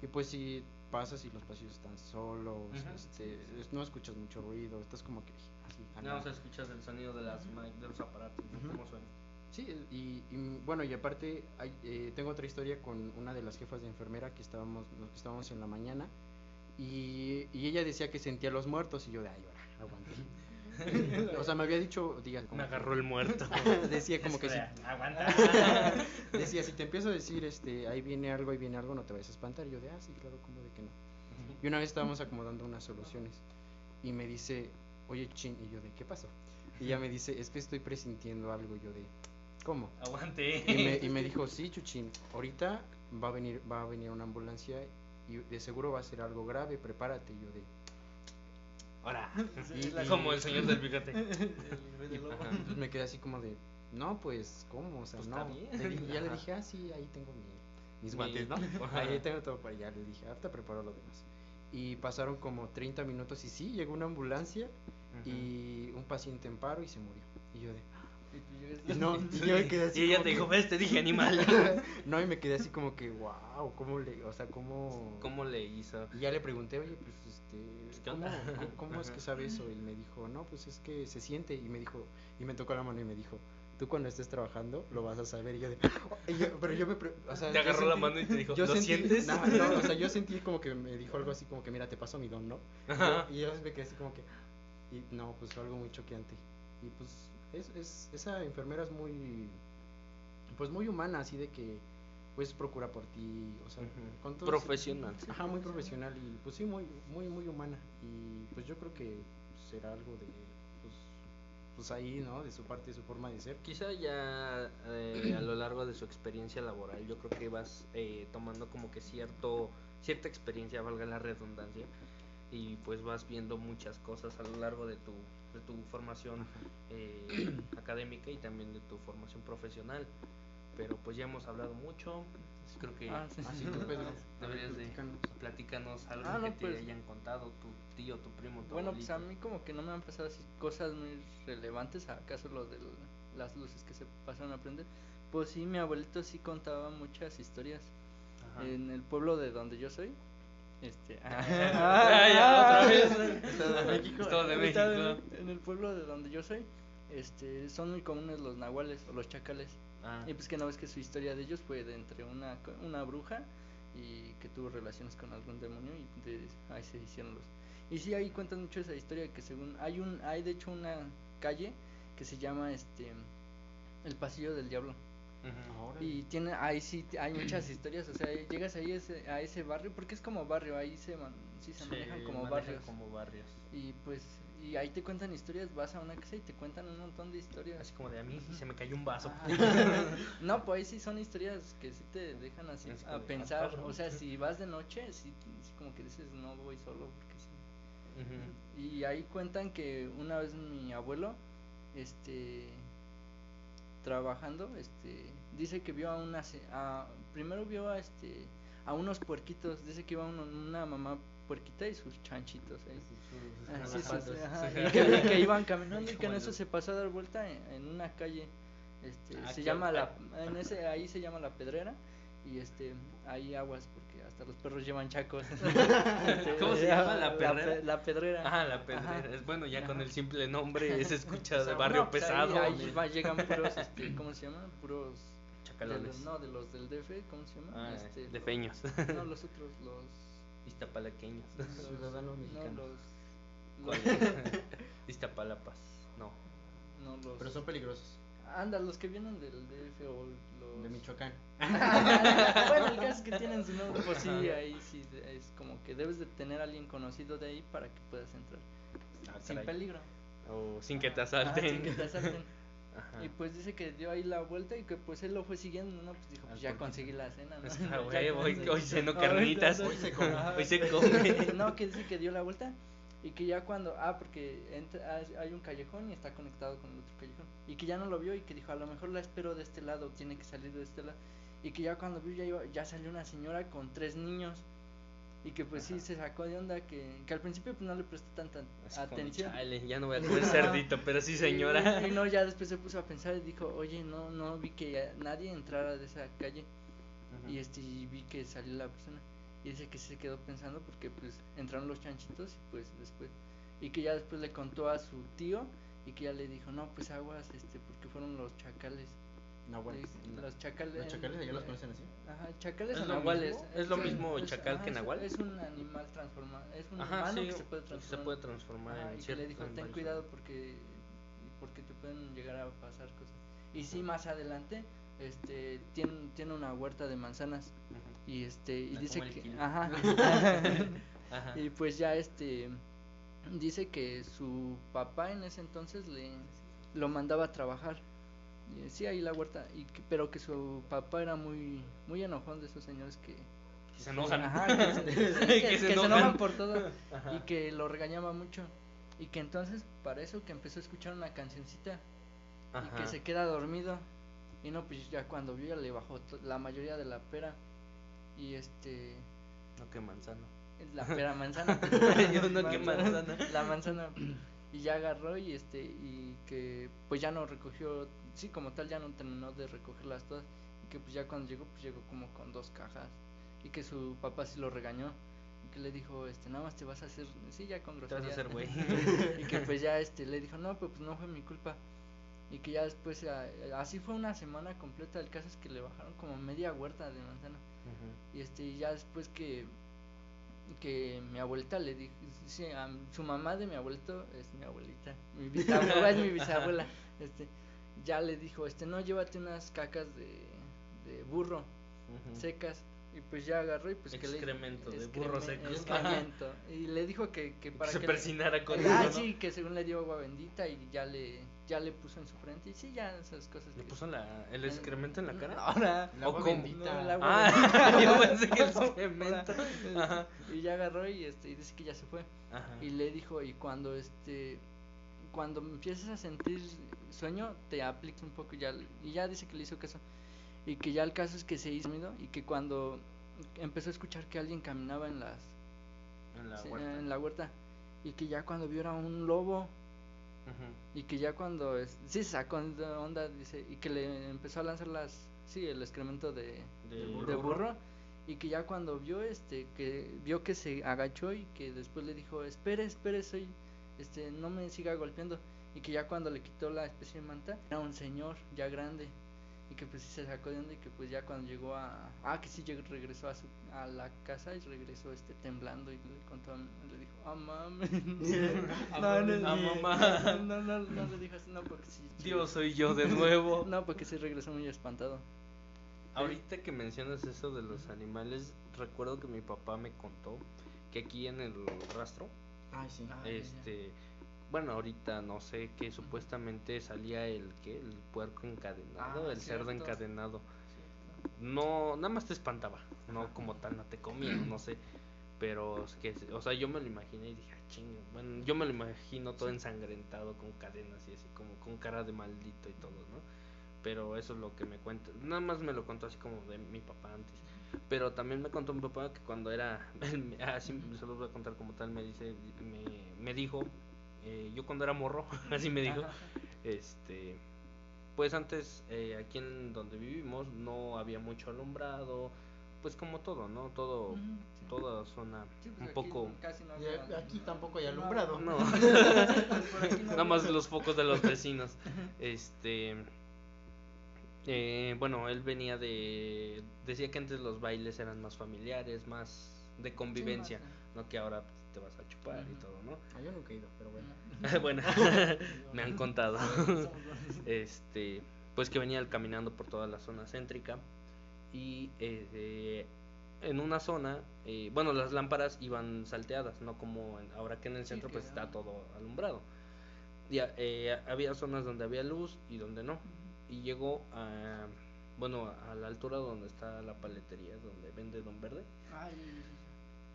Y pues si pasas y los pasillos están solos, este, no escuchas mucho ruido, estás como que así. No, o sea, escuchas el sonido de, las, de los aparatos, ¿cómo suena? Sí, y, bueno, y aparte hay, eh, tengo otra historia con una de las jefas de enfermera que estábamos, estábamos en la mañana y, y ella decía que sentía los muertos y yo de, ay, ahora, aguanté. (laughs) (laughs) o sea, me había dicho, digan, Me agarró el muerto. (laughs) decía como que si, Aguanta. (laughs) decía, si te empiezo a decir, este, ahí viene algo, ahí viene algo, no te vayas a espantar. Y yo de, ah, sí, claro, como de que no. Y una vez estábamos acomodando unas soluciones y me dice, oye, chin, y yo de, ¿qué pasó? Y ella me dice, es que estoy presintiendo algo, yo de, ¿cómo? Aguante. Y me, y me dijo, sí, Chuchín, ahorita va a venir, va a venir una ambulancia y de seguro va a ser algo grave, prepárate. Y yo de, Ahora. Y- y- (laughs) Como el señor del bigote. pues me quedé así como de, no, pues, ¿cómo? O sea, Pues no. y ya le dije, ah, sí, ahí tengo mi- mis Mi- guantes, ¿no? (laughs) Ahí tengo todo para allá. Le dije, ahorita preparo lo demás. Y pasaron como 30 minutos y sí, llegó una ambulancia y un paciente en paro y se murió. Y yo de, Y tú llegas- y no, (laughs) y yo me quedé así Y ella te dijo, que- ves, te dije animal. (laughs) no, y me quedé así como que, wow, ¿cómo le, o sea, cómo... ¿Cómo le hizo? Y ya le pregunté, oye, pues, este, ¿qué ¿cómo, cómo- cómo es que sabe eso? Y me dijo, no, pues es que se siente. Y me dijo, y me tocó la mano y me dijo, tú cuando estés trabajando lo vas a saber. Y yo de, y yo- pero yo me, o sea, Te agarró la mano y te dijo, yo ¿lo sentí- sientes? No, no, o sea, yo (laughs) sentí como que me dijo algo así como que, mira, te paso mi don, ¿no? Y yo- Ajá. Y yo me quedé así como que, y no, pues fue algo muy choqueante. Y pues, es, es, esa enfermera es muy, pues muy humana, así de que, pues procura por ti, o sea, con todo Profesional. Ajá, muy profesional y pues sí, muy, muy, muy humana. Y pues yo creo que será algo de, pues, pues ahí, ¿no? De su parte, de su forma de ser. Quizá ya eh, a lo largo de su experiencia laboral, yo creo que vas eh, tomando como que cierto cierta experiencia, valga la redundancia, y pues vas viendo muchas cosas a lo largo de tu, de tu formación eh, académica y también de tu formación profesional. Pero pues ya hemos hablado mucho, así creo que Ah, sí. Así tú, Pedro. deberías de platícanos. platícanos algo Ah, no, que te pues- hayan contado tu tío, tu primo, tu Bueno, pues a mí como que no me han pasado así cosas muy relevantes, acaso lo de las luces que se pasaron a prender. Pues sí, mi abuelito sí contaba muchas historias. Ajá. En el pueblo de donde yo soy, este... (laughs) Ah, ya, otra vez. Estado de México. Estado de México. En, en el pueblo de donde yo soy, este, son muy comunes los nahuales o los chacales. Ah, Y pues que no ves que su historia de ellos fue de entre una, una bruja y que tuvo relaciones con algún demonio y de ahí se hicieron los... Y sí, ahí cuentan mucho esa historia que según... Hay un hay de hecho una calle que se llama este El Pasillo del Diablo. Y tiene, ahí sí hay muchas historias, o sea, llegas ahí ese, a ese barrio, porque es como barrio, ahí se, man- sí se manejan como manejan barrios. como barrios. Y pues, y ahí te cuentan historias, vas a una casa y te cuentan un montón de historias. Así como de a mí se me cayó un vaso. Ah. (laughs) no, pues ahí sí son historias que sí te dejan así Es a de, ah, pensar. O sea, si vas de noche, sí, sí como que dices, no voy solo. Porque sí. Y ahí cuentan que una vez mi abuelo, este, trabajando, este, dice que vio a una, a, primero vio a este, a unos puerquitos, dice que iba uno- una mamá puerquita y sus chanchitos ahí. Sí, sí, sí, ajá, y que, y que iban caminando (laughs) y que en eso se pasó a dar vuelta en, en una calle este Ah, se llama la en ese ahí se llama la pedrera y este hay aguas hasta los perros llevan chacos (laughs) (laughs) ¿Cómo se llama? ¿La pedrera? pe- la pedrera Ajá, la pedrera. Ajá. Es bueno, ya con el simple nombre se (laughs) escucha O de barrio no, pues pesado. ahí, va- llegan puros este cómo se llama puros de Chacalones. los- no de los del DF cómo se llama Ah, este, de los- feños. no los otros los Iztapalaqueños. los- Ciudadanos no mexicanos. los, ¿Cuál los- es? Iztapalapas. No. no los Pero son peligrosos. Anda, los que vienen del DF o los... De Michoacán. (laughs) bueno, el caso es que (laughs) tienen su nombre, pues sí, ahí sí, es como que debes de tener a alguien conocido de ahí para que puedas entrar. Ah, sin caray. peligro. O sin que te asalten. sin que te asalten. (laughs) Ajá. Y pues dice que dio ahí la vuelta y que pues él lo fue siguiendo, ¿no? Pues dijo, pues ya conseguí la cena, ¿no? Ah, hoy- hoy ceno Ah, carnitas. Hoy se come. Hoy se come. No, que dice que dio la vuelta y que ya cuando, ah, porque entra- hay un callejón y está conectado con el otro callejón. Y que ya no lo vio y que dijo, a lo mejor la espero de este lado, tiene que salir de este lado y que ya cuando vio ya, iba- ya salió una señora con tres niños. Y que pues sí se sacó de onda que, que al principio pues no le prestó tanta Así como de, atención. "Chale, ya no voy a (laughs) comer cerdito, pero sí, señora. Y, y no, ya después se puso a pensar y dijo, oye, no, no vi que nadie entrara de esa calle y este y vi que salió la persona y dice que se quedó pensando porque pues entraron los chanchitos y pues después y que ya después le contó a su tío y que ya le dijo no pues aguas este porque fueron los chacales Nahuales. de los chacales. ¿Los chacales allá los conocen así? Ajá, chacales ¿Es nahuales. mismo? ¿Es lo mismo chacal que ajá, es- nahual? Es un animal transformado. Es un Ajá, humano sí, que se puede se transformar. puede transformar Ajá, en y que le dijo, en ten cuidado animales". porque porque te pueden llegar a pasar cosas. Y sí, más adelante este tiene, tiene una huerta de manzanas Ujú. Y este y dice que ajá. (laughs) Ajá. y pues ya este dice que su papá en ese entonces le lo mandaba a trabajar. Y, sí, ahí la huerta, y que- pero que su papá era muy muy enojón de esos señores que Que se enojan. Ajá, (laughs) que se, que- Que enojan. por todo (laughs) Ajá. y que lo regañaba mucho y que entonces para eso que empezó a escuchar una cancioncita y que se queda dormido y no pues ya cuando vio ya le bajó la mayoría de la pera y este No, que manzana. la pera manzana. (laughs) Yo no, que manzana. la manzana. Y ya agarró y este y que pues ya no recogió sí como tal ya no terminó de recogerlas todas. Y que pues ya cuando llegó pues llegó como con dos cajas. Y que su papá sí lo regañó. Y que le dijo este nada más te vas a hacer sí ya con Te vas a hacer güey. (laughs) y que pues ya este le dijo no pues, no fue mi culpa y que ya después a- así fue una semana completa. El caso es que le bajaron como media huerta de manzana Ujú. y este y ya después que que mi abuelita le dijo sí, a m- su mamá de mi abuelito es mi abuelita mi bisabuela es mi bisabuela (laughs) este ya le dijo este no llévate unas cacas de, de burro secas y pues ya agarró y pues que le Excremento de burro seco. excremento. (laughs) y le dijo que, que para se que persinara con ah, eso, ¿no? sí, que según le dio agua bendita y ya le ya le puso en su frente y sí, ya esas cosas. ¿Le que- puso la, el excremento en la cara? Ahora. Agua ¿O cómo? bendita. No, el agua Ah, bendita. (laughs) yo pensé que el (laughs) excremento. (laughs) Ajá. Y ya agarró y este y dice que ya se fue. Ajá. Y le dijo, y cuando este cuando empieces a sentir sueño, te apliques un poco y ya y ya dice que le hizo caso. Y que ya el caso es que se hizo dormido y que cuando empezó a escuchar que alguien caminaba en las En la huerta. en la huerta y que ya cuando vio era un lobo Y que ya cuando es, sí se sacó de onda dice y que le empezó a lanzar las sí el excremento de, De de burro. burro. y que ya cuando vio este que vio que se agachó y que después le dijo espere espere soy este no me siga golpeando y que ya cuando le quitó la especie de manta era un señor ya grande y que pues sí se sacó de onda y que pues ya cuando llegó a ah que sí llegó, regresó a su a la casa y regresó este temblando y le contó a- le dijo ah mames (laughs) Ah, no, no, mamá. no, no, no le dijo así, no, porque sí. Dios, soy yo de nuevo. (laughs) No, porque sí regresó muy espantado. Ahorita que mencionas eso de los animales, recuerdo que mi papá me contó que aquí en el rastro, Ay, sí. Ah, ya. este, bueno, ahorita no sé, que supuestamente salía el que el puerco encadenado, Ah, el cerdo cierto. encadenado. No, nada más te espantaba, no como tal, no te comía, (clears throat) no sé. Pero es que, o sea, yo me lo imaginé y dije, ah, chinga. Bueno, yo me lo imagino todo ensangrentado con cadenas y así, como con cara de maldito y todo, ¿no? Pero eso es lo que me cuenta. Nada más me lo contó así como de mi papá antes. Pero también me contó mi papá que cuando era, (laughs) así se lo voy a contar como tal, me dice, me, me dijo, eh, yo cuando era morro, (laughs) así me dijo, este, pues antes eh, aquí en donde vivimos no había mucho alumbrado, pues como todo, ¿no? Todo, sí. toda zona Sí, pues un aquí poco, casi no había- aquí tampoco hay alumbrado. no, (laughs) (laughs) nada más los focos de los vecinos, este, eh, bueno, él venía de, decía que antes los bailes eran más familiares, más de Sí, convivencia, más, no que ahora pues, te vas a chupar y todo, ¿no? Ah, yo nunca he ido, pero bueno. (laughs) bueno, (laughs) me han (laughs) contado. este, pues que venía caminando por toda la zona céntrica y eh, eh, en una zona, eh, bueno, las lámparas iban salteadas, no como en- ahora que en el centro pues está todo alumbrado. Y, eh, había zonas donde había luz y donde no. Y llegó a, bueno, a la altura donde está la paletería, donde vende Don Verde. Ay,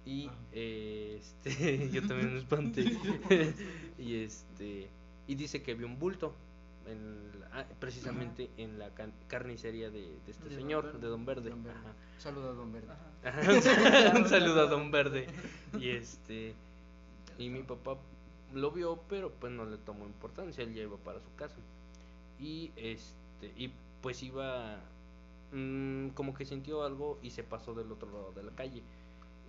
Y Ah. eh, este, (laughs) yo también me espanté. (laughs) y este, y dice que vio un bulto en la- ah, precisamente en la can- carnicería de, de este De señor, de Don Verde. Don Verde. Ajá. Saludos a Don Verde. Ajá. (laughs) Un saludo a Don Verde. Y este, y mi papá lo vio, pero pues no le tomó importancia, él ya iba para su casa. Y este, y pues iba mm, como que sintió algo y se pasó del otro lado de la calle.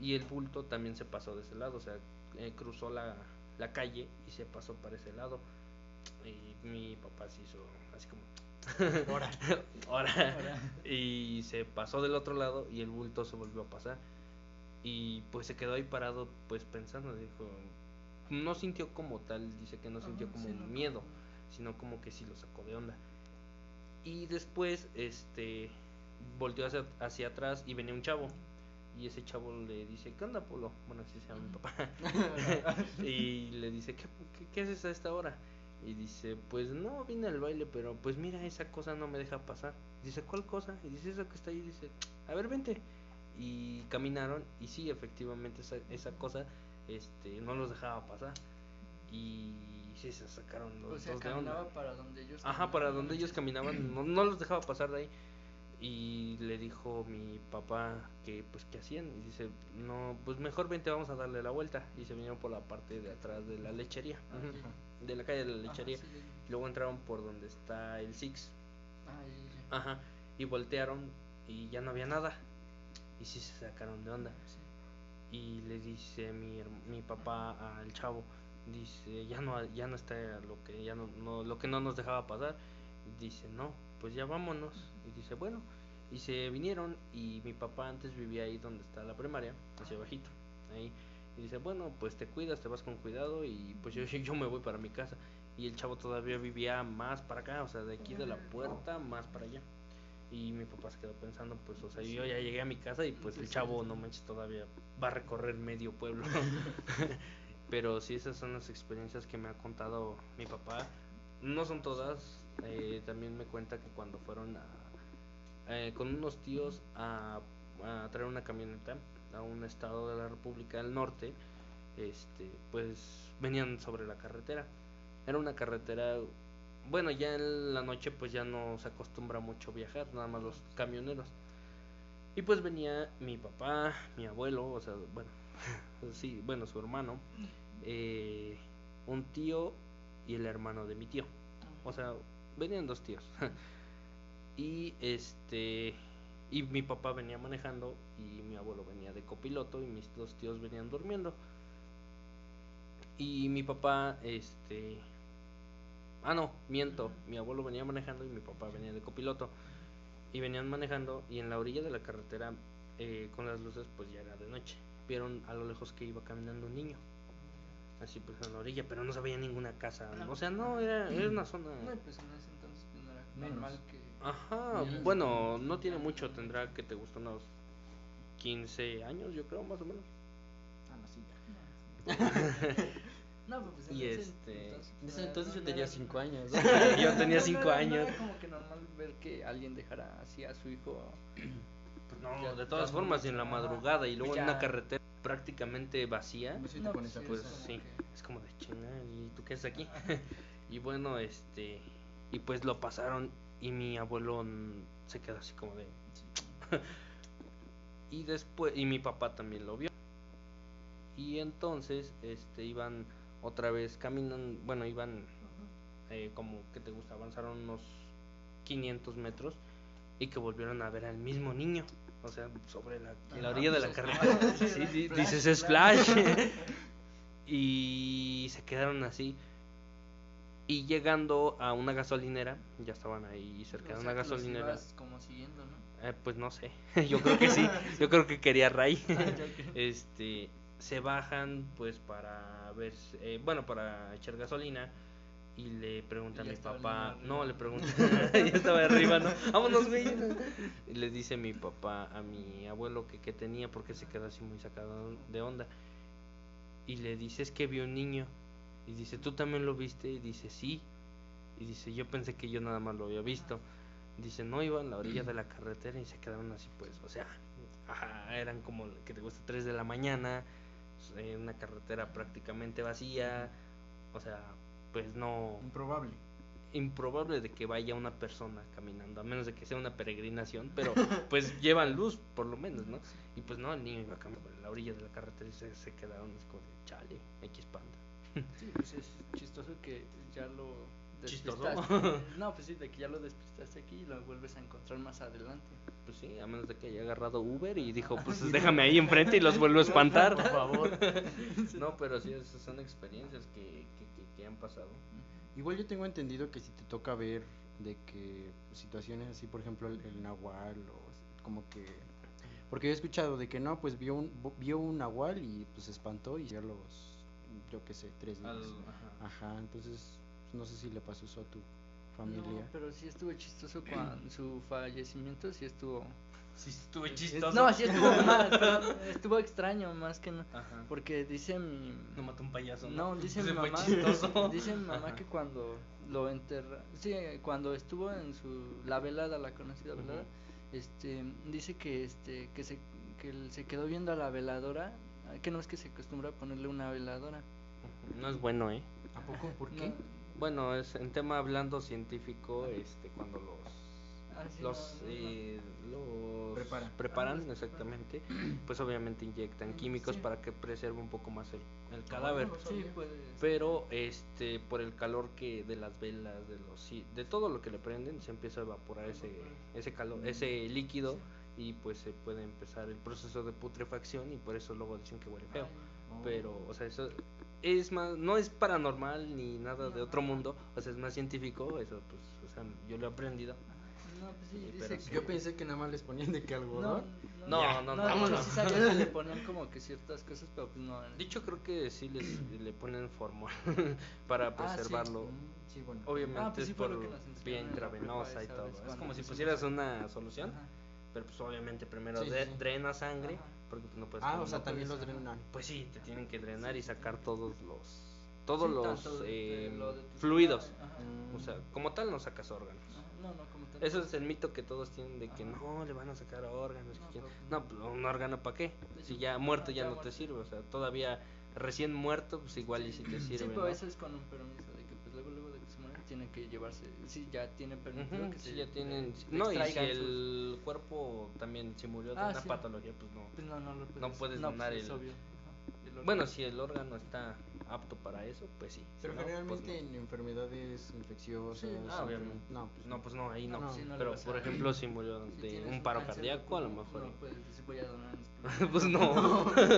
Y el bulto también se pasó de ese lado, o sea, eh, cruzó la, la calle y se pasó para ese lado. Y mi papá se hizo así como, (laughs) Ahora. Ahora. Y se pasó del otro lado y el bulto se volvió a pasar. Y pues se quedó ahí parado, pues pensando, dijo, no sintió como tal, dice que no sintió como miedo, sino como que sí lo sacó de onda. Y después, este, volteó hacia, hacia atrás y venía un chavo. Y ese chavo le dice, ¿qué onda, Polo? Bueno, así se llama mi (laughs) papá. (laughs) y le dice, ¿Qué, ¿qué, haces a esta hora? Y dice, pues no, vine al baile, pero pues mira, esa cosa no me deja pasar. dice, ¿cuál cosa? Y dice, esa que está ahí. dice, a ver, vente. Y caminaron y sí, efectivamente esa, esa cosa este, no los dejaba pasar. Y sí, se sacaron los dos de onda. para donde ellos Ajá, para donde ellos caminaban, no, no los dejaba pasar de ahí y le dijo mi papá que pues qué hacían y dice no pues mejor vente vamos a darle la vuelta y se vinieron por la parte de atrás de la lechería. Ah, de la calle de la lechería. y luego entraron por donde está el Six. Ah, ajá. Y voltearon y ya no había nada. Y sí se sacaron de onda. Y le dice mi mi papá al chavo dice ya no ya no está lo que ya no, no lo que no nos dejaba pasar dice no pues ya vámonos. Y dice, bueno, y se vinieron y mi papá antes vivía ahí donde está la primaria, hacia bajito, ahí. Y dice, bueno, pues te cuidas, te vas con cuidado y pues yo, (laughs) yo me voy para mi casa. Y el chavo todavía vivía más para acá, o sea, de aquí de la puerta más para allá. Y mi papá se quedó pensando, pues, o sea, yo ya llegué a mi casa y pues el chavo, no manches, todavía va a recorrer medio pueblo. (laughs) Pero sí, esas son las experiencias que me ha contado mi papá. No son todas, eh, también me cuenta que cuando fueron a, eh, con unos tíos a, traer una camioneta a un estado de la República del Norte, este, pues venían sobre la carretera. Era una carretera, bueno, ya en la noche pues ya no se acostumbra mucho viajar, nada más los camioneros. Y pues venía mi papá, mi abuelo, o sea, bueno, (laughs) sí, bueno, su hermano, eh, un tío y el hermano de mi tío. O sea, venían dos tíos. (laughs) y este y mi papá venía manejando y mi abuelo venía de copiloto y mis dos tíos venían durmiendo. Y mi papá este Ah, no, miento. Mi abuelo venía manejando y mi papá venía de copiloto. Y venían manejando y en la orilla de la carretera eh, con las luces pues ya era de noche. Vieron a lo lejos que iba caminando un niño así pues en la orilla, pero no se veía ninguna casa. O sea, no, era, era una zona... No, pues en ese entonces pues, no era normal que... Ajá, bueno, no tiene mucho, tendrá que te gustó unos 15 años, yo creo, más o menos. Ah, no, sí, (laughs) no, pues en y este... Entonces, en ese entonces yo tenía 5 años. (laughs) yo tenía 5 años. era como que normal ver que alguien dejara así a su hijo... Pues no, de todas formas, en la madrugada y luego en una carretera prácticamente vacía, pues, pues sí, es como de chinga, ¿y tú qué haces aquí? (laughs) y bueno, este, y pues lo pasaron y mi abuelo se quedó así como de... (laughs) y después, y mi papá también lo vio. Y entonces, este, iban otra vez caminando, bueno, iban eh, como que te gusta, avanzaron unos 500 metros y que volvieron a ver al mismo niño o sea, sobre la, la orilla de la carretera. (laughs) sí, dices Splash. (laughs) y se quedaron así. Y llegando a una gasolinera, ya estaban ahí cerca de una gasolinera. como siguiendo, ¿no? Eh, pues no sé, (laughs) yo creo que sí, yo creo que quería Ray. este, se bajan pues para ver, eh, bueno, para echar gasolina y le pregunta a mi papá, no, le pregunta, (laughs) ya estaba arriba, ¿no? Vámonos, güey. Y le dice mi papá a mi abuelo que qué tenía porque se quedó así muy sacado de onda. Y le dice, es que vio un niño. Y dice, ¿tú también lo viste? Y dice, sí. Y dice, yo pensé que yo nada más lo había visto. Dice, no, iba en la orilla de la carretera y se quedaron así, pues, o sea, eran como que te gusta 3 de la mañana, en una carretera prácticamente vacía, o sea, pues no... Improbable. Improbable de que vaya una persona caminando, a menos de que sea una peregrinación, pero pues (laughs) llevan luz por lo menos, ¿no? Y pues no, el niño iba caminando por la orilla de la carretera y se, se quedaron, es como de chale, X panda. Sí, pues es chistoso que ya lo ¿Chistoso? (laughs) No, pues sí, de que ya lo despistaste aquí y lo vuelves a encontrar más adelante. Pues sí, a menos de que haya agarrado Uber y dijo, pues (laughs) déjame ahí enfrente y los vuelvo a espantar. Por favor. (laughs) No, pero sí, son experiencias que, que, que, han pasado. Igual yo tengo entendido que si te toca ver de que situaciones así, por ejemplo, el, el nahual o como que porque yo he escuchado de que no, pues vio un vio un nahual y pues se espantó y ya los yo qué sé, tres días. Al- ajá. Ajá, entonces no sé si le pasó eso a tu familia. No, pero sí estuvo chistoso (clears throat) con su fallecimiento, sí estuvo... Sí, estuvo es- chistoso. No, sí estuvo (laughs) mal, pero estuvo extraño más que no. Ajá. Porque dice mi... No mató un payaso. No, (laughs) (laughs) dice mi mamá, chistoso. dice mi mamá Ajá. que cuando lo enterra, sí, cuando estuvo en su la velada, la conocida velada, este, dice que este que se que se quedó viendo a la veladora, que no es que se acostumbra a ponerle una veladora. No es bueno, ¿eh? ¿A poco? ¿Por No, qué? Bueno, es en tema hablando científico, este, cuando los ah, sí, los, eh, los Preparan. preparan, Ah, exactamente, pues obviamente inyectan Mm, químicos sí. para que preserve un poco más el, el cadáver. no lo Sí. Pero este por el calor que de las velas, de los de todo lo que le prenden, se empieza a evaporar ese ese calor, ese líquido y pues se puede empezar el proceso de putrefacción y por eso luego dicen que huele feo. Pero, o sea, eso es más, no es paranormal ni nada de No. otro mundo, o sea, es más científico, eso pues, o sea, yo lo he aprendido. No, pues sí, dice que-. Yo pensé que nada más les ponían de que no, algodón. No, no, no, no, no. sí sabía que le (laughs) ponían como que ciertas cosas, pero pues no. De hecho, creo que sí les (clears throat) le ponen formol (laughs) para Ah, sí. preservarlo. Mm, Sí, bueno. Obviamente Ah, pues sí es fue por vía intravenosa y todo. Es como si pusieras una solución, Ajá. pero pues obviamente primero Sí, de- sí, sí. drena sangre, Ajá. Porque pues no puedes Ah, o sea, no también puedes, los drenan. Pues sí, te tienen que drenar y sacar todos los todos Sí, los eh, lo fluidos. Ajá. O sea, como tal no sacas órganos. No, no, como tal. Eso es el mito que todos tienen de que Ajá. no le van a sacar órganos. que No, pero- No, pues un órgano para qué? Si ya muerto ya ya no te sirve. O sea, todavía recién muerto, pues igual y si te Sí, sirve. pero ¿no? eso es con un permiso tienen que llevarse, sí ya tienen permitido Ujú, que sí, se ya tienen. No, y si sus- el cuerpo también se murió de Ah, una sí. patología, pues no. pues no no lo puedes, no puedes pues, donar el- obvio. El Bueno, si el órgano está apto para eso, pues sí. Pero Si no, pues generalmente no. en enfermedades infecciosas. Sí, Ah, enfer- obviamente. No, pues No, pues no, ahí no. No, Sí, no le Pero por ejemplo, si murió Si de un paro cardíaco, a lo mejor. No puedes decir voy a donar mis (laughs) pues no. No, pues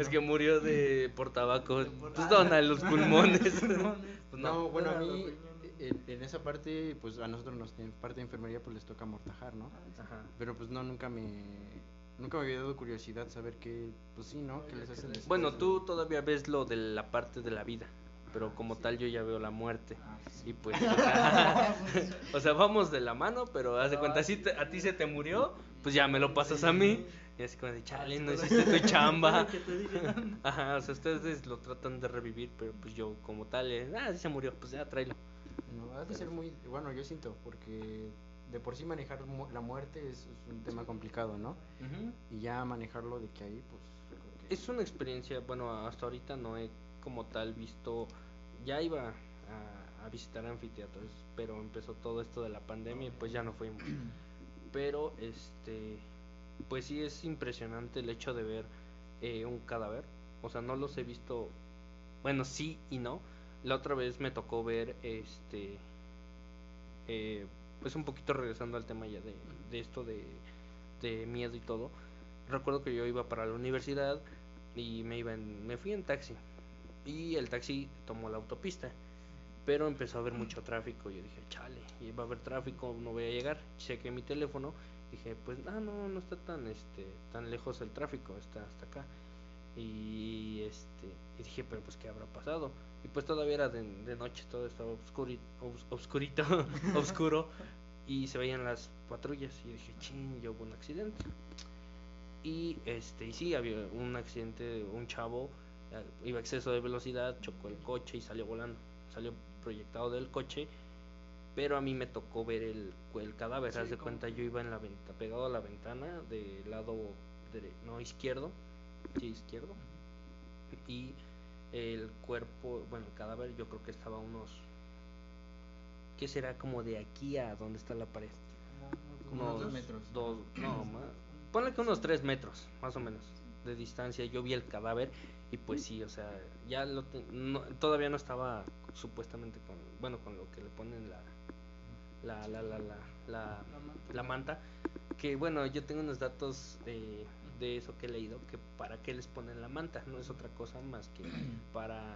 es no. que murió de por tabaco. De por- Pues Ah, dona los (laughs) pulmones. pulmones. (laughs) Pues no, no. bueno, a mí. En, en esa parte, pues a nosotros nos, en parte de enfermería, pues les toca amortajar, ¿no? Ajá. Pero pues no, nunca me, nunca me había dado curiosidad saber qué, pues sí, ¿no? ¿Qué les hacen? Bueno, tú todavía ves lo de la parte de la vida, pero como Sí. tal yo ya veo la muerte. Ah, sí. Y pues, o (laughs) sea, (laughs) o sea, vamos de la mano, pero haz de cuenta, si te- a ti se te murió, pues ya me lo pasas a mí. Y así como de, chale, no sí, hiciste tu (laughs) chamba. Ajá, o sea, ustedes lo tratan de revivir, pero pues yo como tal, eh, ah, sí se murió, pues ya tráelo. No, ha de ser muy, bueno, yo siento, porque de por sí manejar mu- la muerte es, es un tema complicado, ¿no? Y ya manejarlo de que ahí, pues que... Es una experiencia, bueno, hasta ahorita no he como tal visto, ya iba a, a visitar anfiteatros, pero empezó todo esto de la pandemia y pues ya no fuimos. Pero este, pues sí es impresionante el hecho de ver eh, un cadáver, o sea, no los he visto, bueno, sí y no. La otra vez me tocó ver este, eh, pues un poquito regresando al tema ya de, de esto de, de miedo y todo. Recuerdo que yo iba para la universidad y me iba en, me fui en taxi y el taxi tomó la autopista pero empezó a haber mucho tráfico yo dije chale y va a haber tráfico no voy a llegar chequé mi teléfono dije pues ah no no está tan este tan lejos el tráfico está hasta acá y este y dije pero pues qué habrá pasado y pues todavía era de, de noche todo estaba obscuri, obs- obscurito (laughs) oscuro y se veían las patrullas y yo dije ching ya hubo un accidente y este y sí había un accidente un chavo eh, iba a exceso de velocidad chocó el coche y salió volando salió proyectado del coche pero a mí me tocó ver el, el cadáver Sí, haz de cuenta yo iba en la venta pegado a la ventana del lado dere- no izquierdo izquierdo y el cuerpo bueno el cadáver yo creo que estaba unos qué será como de aquí a donde está la pared Como unos dos metros. dos- no, (clears throat) más. Ponle que unos tres metros, más o menos, de distancia. Yo vi el cadáver y pues sí, o sea, ya lo te- no- todavía no estaba supuestamente con, bueno, con lo que le ponen la, la, la, la, la, la, la manta. Que bueno, yo tengo unos datos eh, de eso que he leído, que para qué les ponen la manta, no es otra cosa más que (clears throat) para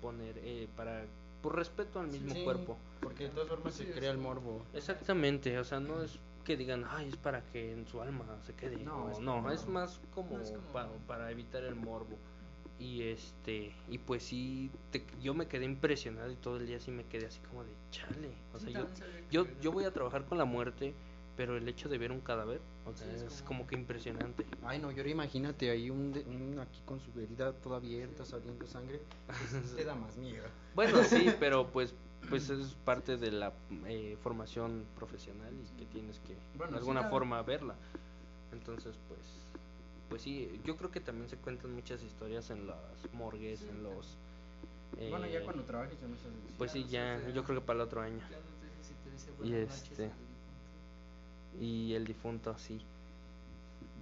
poner, eh, para por respeto al mismo Sí, cuerpo. Porque de todas formas se crea el morbo. Exactamente, o sea, no es que digan, ay, es para que en su alma se quede. No, No, es no, como- es más como, No, es como- pa- para evitar el morbo. Y este, y pues sí, te- yo me quedé impresionado y todo el día sí me quedé así como de chale. O sea, Sí, yo, yo, yo voy a trabajar con la muerte, pero el hecho de ver un cadáver, o sea, Sí, es es, como- como que impresionante. Ay, no, y ahora imagínate ahí un, de- un aquí con su herida toda abierta, saliendo sangre. pues, sí te da más miedo. (laughs) Bueno, sí, pero pues pues es parte de la eh, formación profesional y que tienes que Bueno, de sí, alguna claro. forma verla. Entonces, pues pues sí, yo creo que también se cuentan muchas historias en las morgues, Sí, en los bueno, ya eh, cuando trabajes ya no sabes. pues sí, no ya, sé, yo creo que para el otro año. Ya no si te dice Y buenas noches este- difunto. Y el difunto, sí.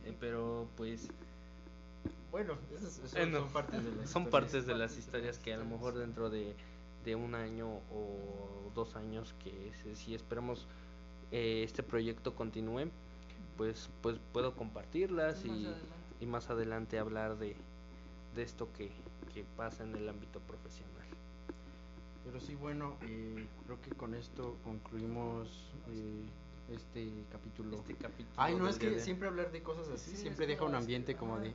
Eh, pero pues Bueno, esas son, son partes de las son historias. partes de las historias que a lo mejor dentro de, de un año o dos años que se- si esperamos eh, este proyecto continúe pues pues puedo compartirlas y, y más adelante hablar de, de esto que, que pasa en el ámbito profesional Pero sí, bueno, eh, creo que con esto concluimos eh, este capítulo. este capítulo Ay, no, es que de- siempre hablar de cosas así Sí, siempre deja un ambiente como de...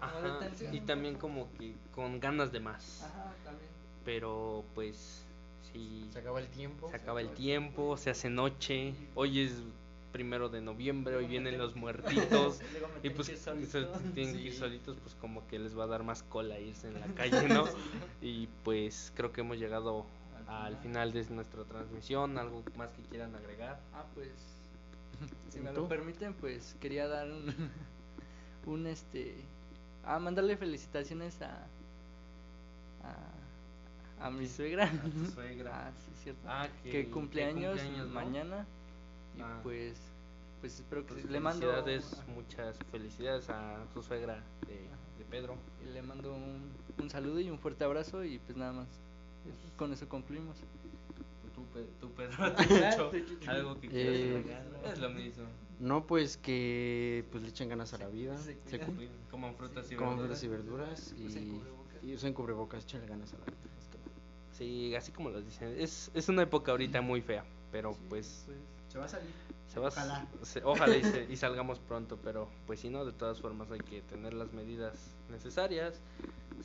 Ajá, y también como que con ganas de más. Ajá, también. pero pues sí. Se acaba el tiempo. se acaba el tiempo, se hace noche, hoy es primero de noviembre, hoy vienen los muertitos. (laughs) Y pues que tienen que ir solitos, pues como que les va a dar más cola irse en la calle, ¿no? (laughs) Y pues creo que hemos llegado Al al final de nuestra transmisión, algo más que quieran agregar. Ah, pues. (laughs) Si ¿Y me tú? lo permiten, pues quería dar un. (laughs) un este. A mandarle felicitaciones a. A, a mi suegra. A tu (laughs) suegra. Ah, sí, cierto. Ah, que, que- cumpleaños, cumpleaños, ¿no? mañana. Y Ah. pues. Pues espero que Pues le mando. felicidades, muchas felicidades a su suegra de, de Pedro. y le mando un, un saludo y un fuerte abrazo. Y pues nada más. Con eso concluimos. Tú, Pe- tú, Pedro, (laughs) (laughs) ¿te has hecho hecho- algo que quieras Eh, agregar? Es lo mismo. No, pues que pues le echen ganas a la vida. se Coman frutas y coman verduras. frutas y verduras Usen y, cubrebocas. y usen cubrebocas, échenle ganas a la vida. Sí, así como lo dicen. Es, es una época ahorita muy fea, pero Sí, pues pues, Se va a salir. se va a- Ojalá. se- ojalá y, se- (laughs) y salgamos pronto, pero pues si no, de todas formas hay que tener las medidas necesarias,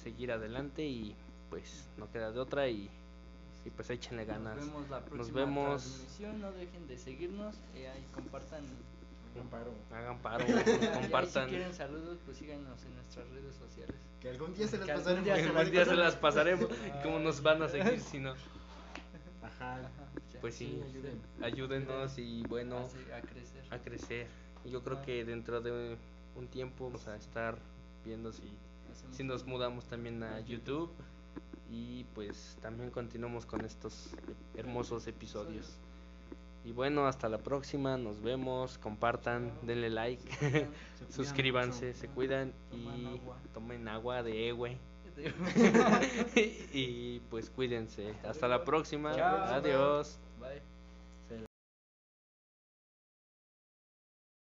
seguir adelante y pues no queda de otra y, y pues échenle ganas. Nos vemos la próxima Nos vemos. transmisión. No dejen de seguirnos. eh, ahí compartan. Paro. Hagan paro, (laughs) y compartan. si quieren saludos, pues síganos en nuestras redes sociales. Que algún día se las Que algún pasaremos. día se Algún día se las pasaremos. (laughs) ¿Y cómo nos van a seguir si no? Ajá. Pues sí, Sí, ayuden. ayúdenos y bueno, a, se- a crecer. a crecer. Y yo creo Ah. que dentro de un tiempo vamos a estar viendo si, Hacemos si nos mudamos también a a YouTube y pues también continuamos con estos hermosos episodios. Y bueno, hasta la próxima, nos vemos, compartan, denle like, Se cuidan. (laughs) suscríbanse, mucho. se cuidan Toman y agua. tomen agua de Ewe. (laughs) (laughs) y pues cuídense. Hasta la próxima. Chao. Adiós. Bye.